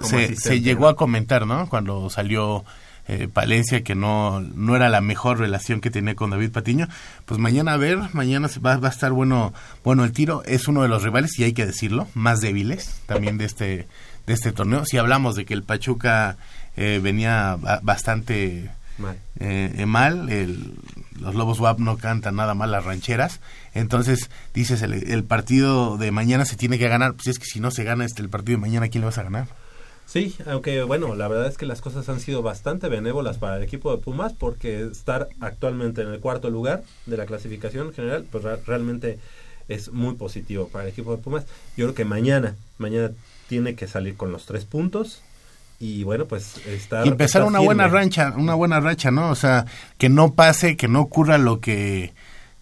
como se, llegó ¿no? a comentar, ¿no? Cuando salió eh, Palencia que no, no era la mejor relación que tenía con David Patiño. Pues mañana a ver, mañana se va, va a estar bueno, bueno el tiro. Es uno de los rivales, y hay que decirlo, más débiles también de este, de este torneo. Si hablamos de que el Pachuca eh, venía ba- bastante Mal. eh, eh, mal, el- los Lobos WAP no cantan nada mal las rancheras, entonces dices el, el partido de mañana se tiene que ganar, pues es que si no se gana este el partido de mañana, ¿quién le vas a ganar? Sí, aunque bueno, la verdad es que las cosas han sido bastante benévolas para el equipo de Pumas porque estar actualmente en el cuarto lugar de la clasificación general, pues realmente es muy positivo para el equipo de Pumas. Yo creo que mañana, mañana tiene que salir con los tres puntos y bueno, pues estar... y empezar estar una buena rancha, una buena racha, ¿no? O sea, que no pase, que no ocurra lo que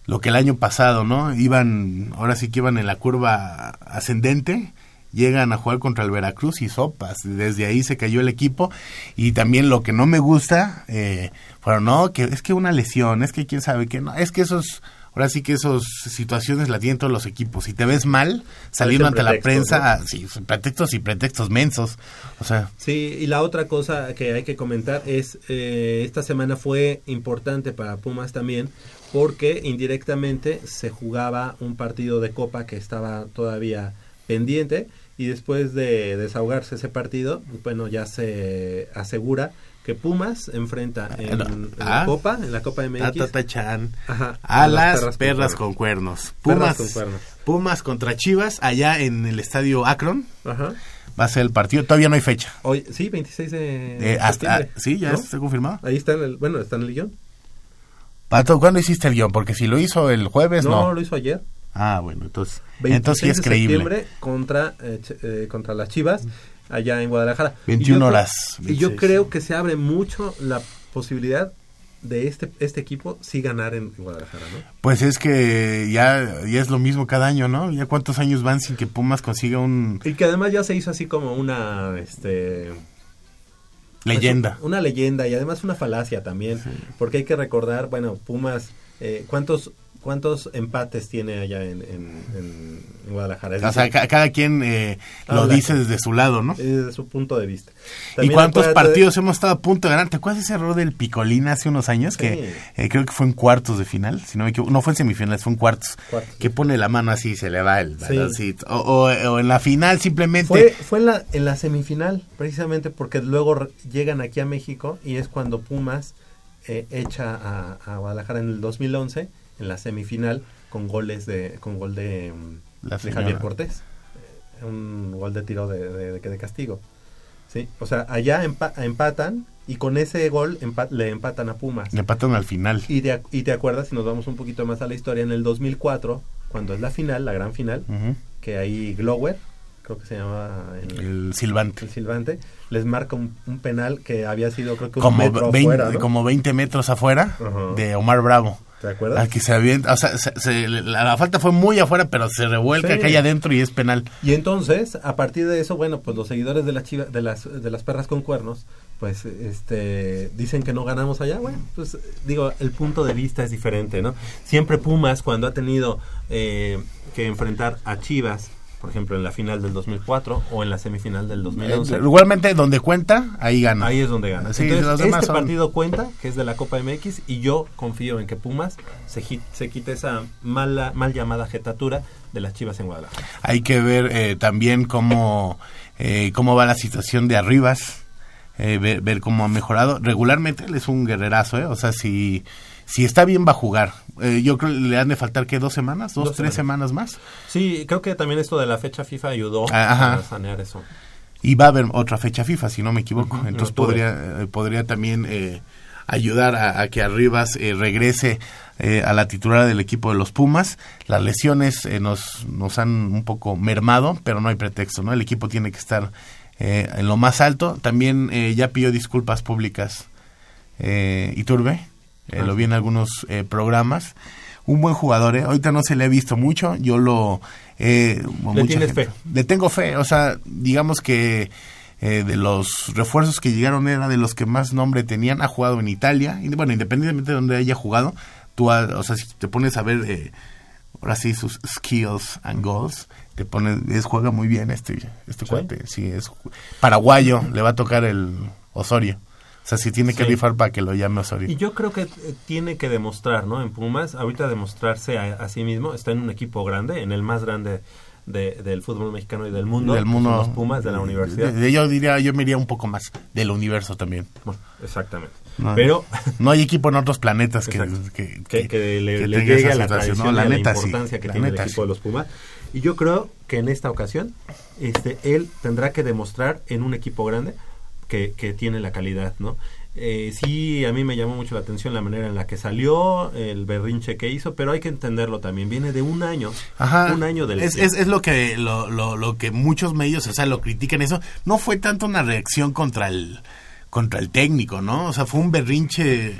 lo que el año pasado, ¿no? Iban, ahora sí que iban en la curva ascendente, llegan a jugar contra el Veracruz y sopas, desde ahí se cayó el equipo y también lo que no me gusta, eh, bueno, no, que es que una lesión, es que quién sabe que no, es que esos Ahora sí que esas situaciones la tienen todos los equipos. Si te ves mal, saliendo ante la prensa, sí, pretextos y pretextos mensos. O sea, Sí, y la otra cosa que hay que comentar es, eh, esta semana fue importante para Pumas también, porque indirectamente se jugaba un partido de copa que estaba todavía pendiente, y después de desahogarse ese partido, bueno, ya se asegura que Pumas enfrenta en, en la Ah. Copa, en la Copa MX. Ajá, a, a las las perras perras, con cuernos. Perras Pumas, con cuernos. Pumas contra Chivas, allá en el estadio Akron. Ajá. Va a ser el partido. Todavía no hay fecha. Hoy, sí, 26 de Eh, hasta, septiembre, sí, ya ¿no? está confirmado. Ahí está en el, bueno, está en el guion. Pato, ¿cuándo hiciste el guion? Porque si lo hizo el jueves, no, no. lo hizo ayer. Ah, bueno, entonces, 26 entonces sí es de creíble. septiembre contra, eh, eh, contra las Chivas allá en Guadalajara. 21 Y yo creo- horas, Y yo 26. creo que se abre mucho la posibilidad de este este equipo sí ganar en Guadalajara, ¿no? Pues es que ya, ya es lo mismo cada año, ¿no? Ya cuántos años van sin que Pumas consiga un Y que además ya se hizo así como una este leyenda. pues, una leyenda y además una falacia también, porque hay que recordar, bueno, Pumas eh, cuántos ¿Cuántos empates tiene allá en, en- en- en Guadalajara? Es O sea, ca- cada quien eh, lo Habla. dice desde su lado, ¿no? desde su punto de vista. ¿Y cuántos de- partidos hemos estado a punto de ganar? ¿Te acuerdas ese error del Picolín hace unos años? Sí. Que eh, creo que fue en cuartos de final, si no me equivoco. No fue en semifinales, fue en cuartos. Cuartos. Que pone la mano así y se le va el Sí. baloncito. O, o- o en la final simplemente... Fue, fue en, la, en la semifinal, precisamente porque luego llegan aquí a México y es cuando Pumas eh, echa a, a Guadalajara en el 2011, en la semifinal, con goles de con gol de, La de. Javier Cortés. Un gol de tiro de, de- de- castigo. ¿Sí? O sea, allá empa- empatan y con ese gol le empatan a Pumas. Le empatan al final. Y te, y te acuerdas, si nos vamos un poquito más a la historia, en el 2004, cuando es la final, la gran final, que ahí Glower, creo que se llama el, El silbante. el silbante, les marca un, un penal que había sido creo que un Como, metro 20, afuera, ¿no? como 20 metros afuera de Omar Bravo. ¿Te acuerdas? Al que se avienta, o sea, se- se- la, la falta fue muy afuera, pero se revuelca Sí. adentro y es penal. Y entonces, a partir de eso, bueno, pues los seguidores de, la chiva, de, las, de las perras con cuernos, pues este dicen que no ganamos allá. Bueno, pues digo, el punto de vista es diferente, ¿no? Siempre Pumas, cuando ha tenido eh, que enfrentar a Chivas, por ejemplo, en la final del 2004 o en la semifinal del 2011, Eh, Igualmente, donde cuenta, ahí gana. Ahí es donde gana. Sí, Entonces, este son- partido cuenta, que es de la Copa MX, y yo confío en que Pumas se, se quite esa mala, mal llamada jetatura de las Chivas en Guadalajara. Hay que ver eh, también cómo, eh, cómo va la situación de Arribas, eh, ver, ver cómo ha mejorado. Regularmente él es un guerrerazo, ¿eh? O sea, si, si está bien va a jugar. Eh, yo creo que le han de faltar, ¿qué? ¿Dos semanas? ¿Dos, Dos tres semanas más? Sí, creo que también esto de la fecha FIFA ayudó Ah, Ajá. a sanear eso. Y va a haber otra fecha FIFA, si no me equivoco. Entonces podría, eh, podría también eh, ayudar a, a que Arribas eh, regrese eh, a la titular del equipo de los Pumas. Las lesiones eh, nos, nos han un poco mermado, pero no hay pretexto, ¿no? El equipo tiene que estar eh, en lo más alto. También eh, ya pidió disculpas públicas eh, Iturbe, eh, lo vi en algunos eh, programas. Un buen jugador, ¿eh? ahorita no se le ha visto mucho, yo lo... Eh, mucha tienes gente- fe? Le tengo fe, o sea, digamos que eh, de los refuerzos que llegaron era de los que más nombre tenían, ha jugado en Italia, y bueno, independientemente de donde haya jugado, tú, ha- o sea, si te pones a ver, eh, ahora sí, sus skills and goals, te pones, es, juega muy bien este, este ¿Sí? cuate, sí, es paraguayo, le va a tocar el Osorio. O sea, si tiene que Sí. rifar para que lo llame Osorio. Y yo creo que eh, tiene que demostrar, ¿no? En Pumas, ahorita demostrarse a, a sí mismo, está en un equipo grande, en el más grande de- del fútbol mexicano y del mundo, del mundo. los Pumas de la universidad. de- de- yo diría, yo me iría un poco más del universo también. Bueno, exactamente. No, Pero no hay equipo en otros planetas que, que, que, que le, le llegue esa a la tradición ¿no? La neta, la sí. importancia que La tiene neta, el equipo sí. de los Pumas. Y yo creo que en esta ocasión este él tendrá que demostrar en un equipo grande que, que tiene la calidad, ¿no? Eh, sí, a mí me llamó mucho la atención la manera en la que salió, el berrinche que hizo, pero hay que entenderlo también. Viene de un año, Ajá. un año de es, es, es lo que lo, lo, lo que muchos medios, o sea, lo critican eso. No fue tanto una reacción contra el contra el técnico, ¿no? O sea, fue un berrinche,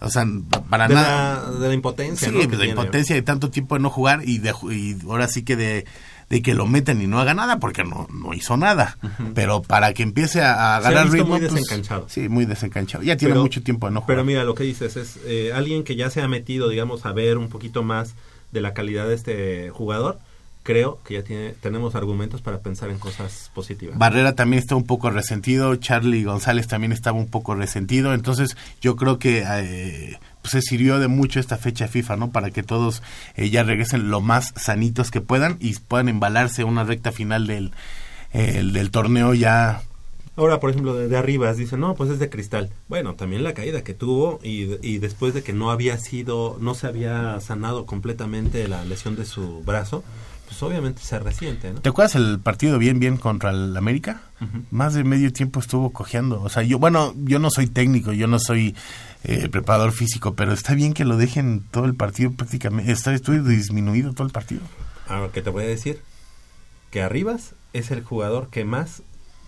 o sea, para de, nada. la, de la impotencia, Sí, pues, la impotencia de tanto tiempo de no jugar y, de, y ahora sí que de, de que lo metan y no haga nada porque no, no hizo nada. Pero para que empiece a, a visto ritmo. muy pues, desencanchado. sí, muy desencanchado. Ya tiene Pero- mucho tiempo jugar. Pero mira, lo que dices es eh, alguien que ya se ha metido, digamos, a ver un poquito más de la calidad de este jugador. Creo que ya tiene, tenemos argumentos para pensar en cosas positivas. Barrera también está un poco resentido, Charlie González también estaba un poco resentido, entonces yo creo que eh, pues, se sirvió de mucho esta fecha FIFA, ¿no? Para que todos eh, ya regresen lo más sanitos que puedan y puedan embalarse una recta final del, eh, del torneo ya Ahora, por ejemplo, de, de Arribas dicen, no, pues es de cristal. Bueno, también la caída que tuvo y, y después de que no había sido, no se había sanado completamente la lesión de su brazo, pues obviamente se resiente, ¿no? ¿Te acuerdas el partido bien bien contra el América? Más de medio tiempo estuvo cojeando. O sea, yo, bueno, yo no soy técnico, yo no soy eh, preparador físico, pero está bien que lo dejen todo el partido prácticamente. Está, disminuido todo el partido. Ahora, ¿qué te voy a decir? Que Arribas es el jugador que más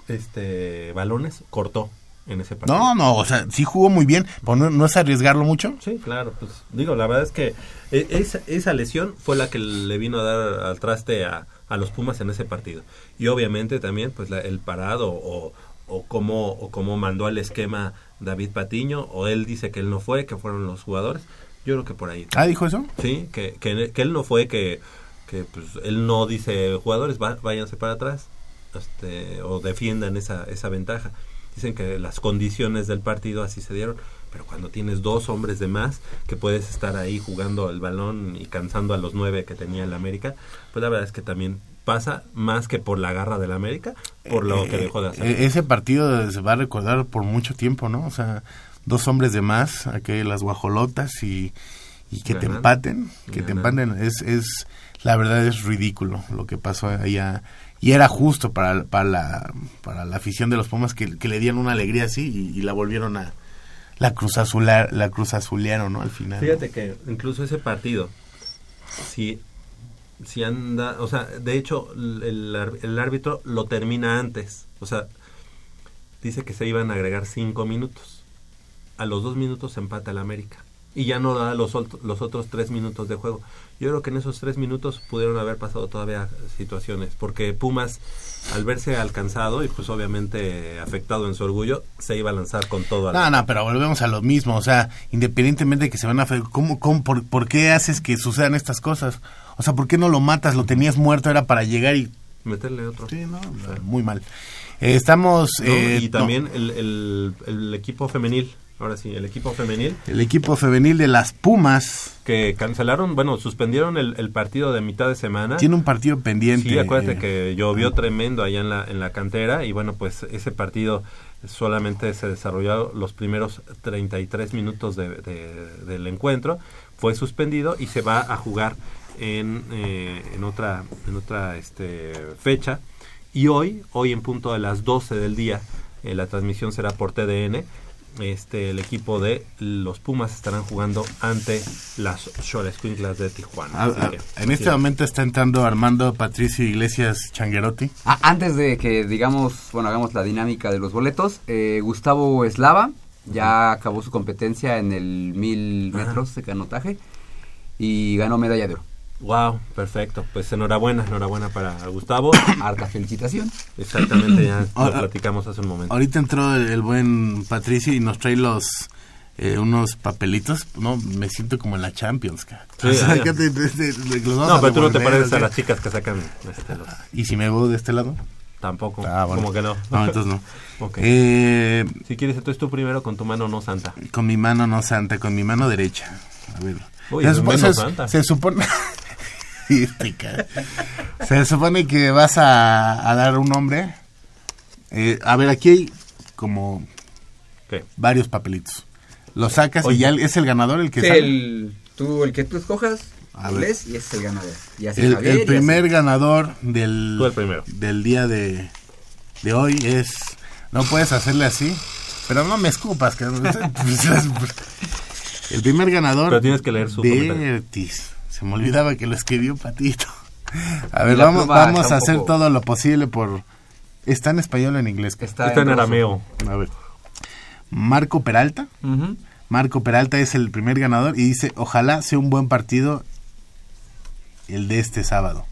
este balones cortó en ese partido. No, no, o sea, sí jugó muy bien, pero no, no es arriesgarlo mucho. Sí, claro, pues digo, la verdad es que e- esa, esa lesión fue la que le vino a dar al traste a, a los Pumas en ese partido. Y obviamente también pues la- el parado o, o cómo o cómo mandó al esquema David Patiño o él dice que él no fue, que fueron los jugadores. Yo creo que por ahí. Ah, ¿dijo eso? Sí, que, que, que él no fue que, que pues, él no dice jugadores va- váyanse para atrás este, o defiendan esa, esa ventaja. Dicen que las condiciones del partido así se dieron, pero cuando tienes dos hombres de más que puedes estar ahí jugando el balón y cansando a los nueve que tenía el América, pues la verdad es que también pasa más que por la garra del América, por lo que Eh, dejó de hacer. eh, ese partido se va a recordar por mucho tiempo, ¿no? O sea, dos hombres de más, aquí las guajolotas y, y que te empaten, que te empaten, es, es, la verdad es ridículo lo que pasó allá. Y era justo para, para, la, para la afición de los Pumas que, que le dieron una alegría así y, y la volvieron a, la cruz azular, la cruz azulearon, ¿no? Al final. Fíjate que incluso ese partido, si, si anda, o sea, de hecho el, el árbitro lo termina antes, o sea, dice que se iban a agregar cinco minutos. A los dos minutos empata el América y ya no da los, los otros tres minutos de juego. Yo creo que en esos tres minutos pudieron haber pasado todavía situaciones, porque Pumas, al verse alcanzado y pues obviamente afectado en su orgullo, se iba a lanzar con todo. No, no, pero volvemos a lo mismo, o sea, independientemente de que se van a... ¿Cómo, cómo, por qué haces que sucedan estas cosas? O sea, ¿por qué no lo matas? Lo tenías muerto, era para llegar y... Meterle otro. Sí, no, muy mal. Eh, estamos... ¿no? eh, y no, también el, el- el equipo femenil, ahora sí, el equipo femenil, el equipo femenil de las Pumas que cancelaron, bueno, suspendieron el, el partido de mitad de semana. tiene un partido pendiente. Sí, acuérdate eh, que llovió tremendo allá en la, en la cantera y bueno, pues ese partido solamente se desarrolló los primeros 33 minutos de- de- del encuentro, fue suspendido y se va a jugar en, eh, en otra, en otra este, fecha. Y hoy, hoy en punto de las 12 del día, eh, la transmisión será por TDN. Este, el equipo de los Pumas estarán jugando ante las Xolescuinclas de Tijuana. a- Así a- que, en este momento está entrando Armando Patricio Iglesias Changuerotti. Ah, antes de que digamos, bueno, hagamos la dinámica de los boletos, eh, Gustavo Eslava ya acabó su competencia en el mil Ah. metros de canotaje y ganó medalla de oro. Wow, perfecto. Pues enhorabuena, enhorabuena para Gustavo. Harta felicitación. Exactamente, ya lo platicamos hace un momento. Ahorita entró el, el buen Patricio y nos trae los eh, unos papelitos. No, me siento como en la Champions. cara. Sí, O sea, ya. que te- te- te- los vamos No, pero tú no te pareces a las chicas que sacan este, los- ¿Y si me veo de este lado? Tampoco. Ah, bueno. Como que no. No, entonces no. Eh, Si quieres, entonces tú primero con tu mano no santa. con mi mano no santa, con mi mano derecha. A ver. Uy, se, es supo- menos se- se supone... Se supone que vas a, a dar un nombre. Eh, a ver, aquí hay como ¿Qué? varios papelitos. Los sacas Oye. y ya es el ganador el que Sí, sale. el, tú, el que tú escojas, A lees y ese es el ganador. Y así El, Javier, el y así- primer ganador del, Tú el primero. del día de, de hoy es... No puedes hacerle así, pero no me escupas. que- el primer ganador... Pero tienes que leer su comentario. Se me olvidaba que lo escribió Patito. A ver, vamos, vamos a hacer poco- todo lo posible por... ¿Está en español o en inglés? Está, Está en arameo. A ver. Marco Peralta. Marco Peralta es el primer ganador y dice, ojalá sea un buen partido el de este sábado.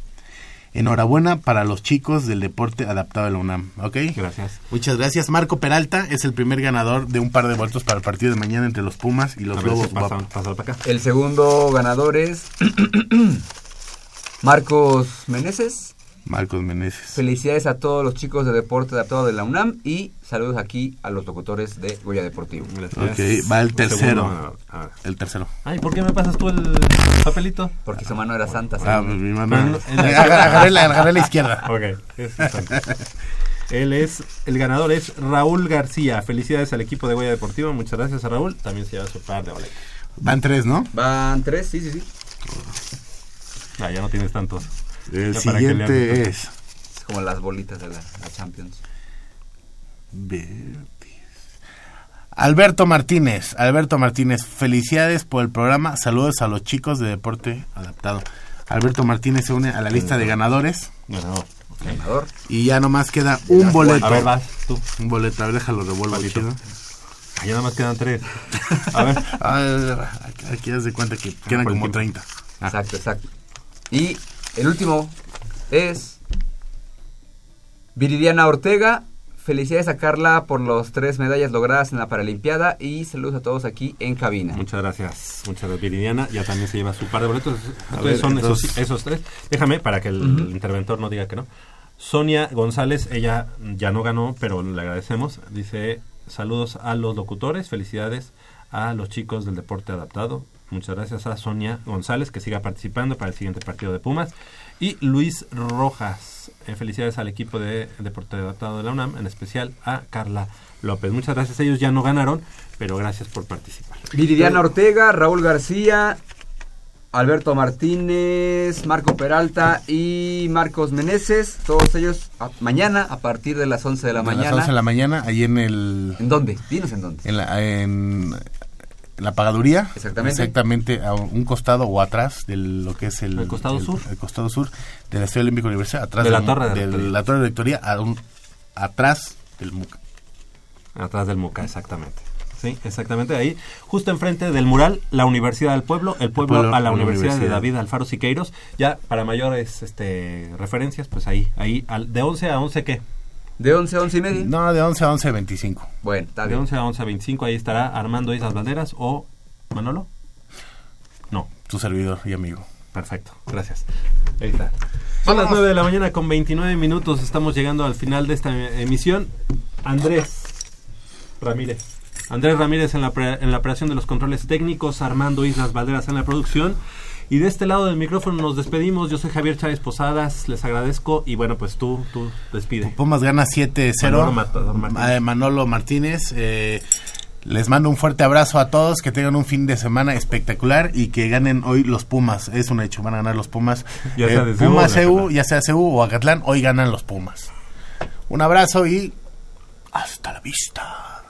Enhorabuena para los chicos del deporte adaptado de la UNAM, ¿ok? Gracias. Muchas gracias. Marco Peralta es el primer ganador de un par de boletos para el partido de mañana entre los Pumas y los A ver Lobos si para acá. El segundo ganador es Marcos Meneses. Marcos Meneses. Felicidades a todos los chicos de deporte adaptado de la UNAM y saludos aquí a los locutores de Goya Deportivo. Gracias. Ok, va el tercero. El tercero. Ay, ¿por qué me pasas tú el papelito? Porque su mano era santa. Ah, según. pues mi mano. Agarré, la, agarré la izquierda. Ok. es santa. Él es, el ganador es Raúl García. Felicidades al equipo de Goya Deportivo. Muchas gracias a Raúl. También se lleva su par de boletos. Van tres, ¿no? Van tres, sí, sí, sí. Ah, ya no tienes tantos. El siguiente es... Es como las bolitas de la, la Champions. Alberto Martínez, Alberto Martínez, felicidades por el programa, saludos a los chicos de Deporte Adaptado. Alberto Martínez se une a la lista de ganadores Ganador. Ganador. y ya nomás queda un boleto. A ver, vas tú. Un boleto, a ver, déjalo revuelvo Palito. chido. Ah, ya nada más quedan tres. A ver. Ah, aquí- aquí haz de cuenta que quedan por el como tiempo. 30. Ah, Exacto, exacto. Y el último es Viridiana Ortega. felicidades a Carla por los tres medallas logradas en la Paralimpiada y saludos a todos aquí en cabina. Muchas gracias, muchas gracias Viridiana. Ya también se lleva su par de boletos. Entonces ver, son entonces- esos, esos tres. Déjame para que el, el interventor no diga que no. Sonia González, ella ya no ganó, pero le agradecemos. Dice saludos a los locutores, felicidades a los chicos del deporte adaptado. Muchas gracias a Sonia González que siga participando para el siguiente partido de Pumas. Y Luis Rojas, eh, felicidades al equipo de deporte adaptado de la UNAM, en especial a Carla López. Muchas gracias, ellos ya no ganaron, pero gracias por participar. Viridiana Ortega, Raúl García, Alberto Martínez, Marco Peralta y Marcos Meneses, todos ellos a- mañana a partir de las 11 de la A mañana. las 11 de la mañana, ahí en el... ¿En dónde? Dinos en dónde. En la, en la pagaduría. Exactamente. Exactamente a un costado o atrás de lo que es el... El costado sur. El costado sur de la Estadio Olímpico Universal. Atrás De la torre de la torre de rectoría, a un- atrás del MUCA. Atrás del MUCA, exactamente. Sí, exactamente ahí, justo enfrente del mural, la Universidad del Pueblo, el pueblo, pueblo a la Universidad, de universidad. David Alfaro Siqueiros. Ya para mayores este, referencias, pues ahí, ahí, al- de 11 a 11, ¿qué? ¿De 11 a 11 y media? No, de 11 a 11, 25. Bueno, está De bien. 11 a 11 a 25, ahí estará Armando Islas Banderas o Manolo. No, Tu servidor y amigo. perfecto, gracias. Ahí está. Son las 9 de la mañana con 29 minutos, estamos llegando al final de esta emisión. Andrés Ramírez. Andrés Ramírez en la, pre- en la operación de los controles técnicos, Armando Islas Valderas en la producción. Y de este lado del micrófono nos despedimos. Yo soy Javier Chávez Posadas, les agradezco. Y bueno, pues tú, tú despide. Pumas gana 7-0. Manolo Martínez. Manolo Martínez. eh, les mando un fuerte abrazo a todos, que tengan un fin de semana espectacular y que ganen hoy los Pumas. Es un hecho, van a ganar los Pumas. Ya sea Eh, Pumas CU, ya sea CU o Acatlán, hoy ganan los Pumas. Un abrazo y hasta la vista.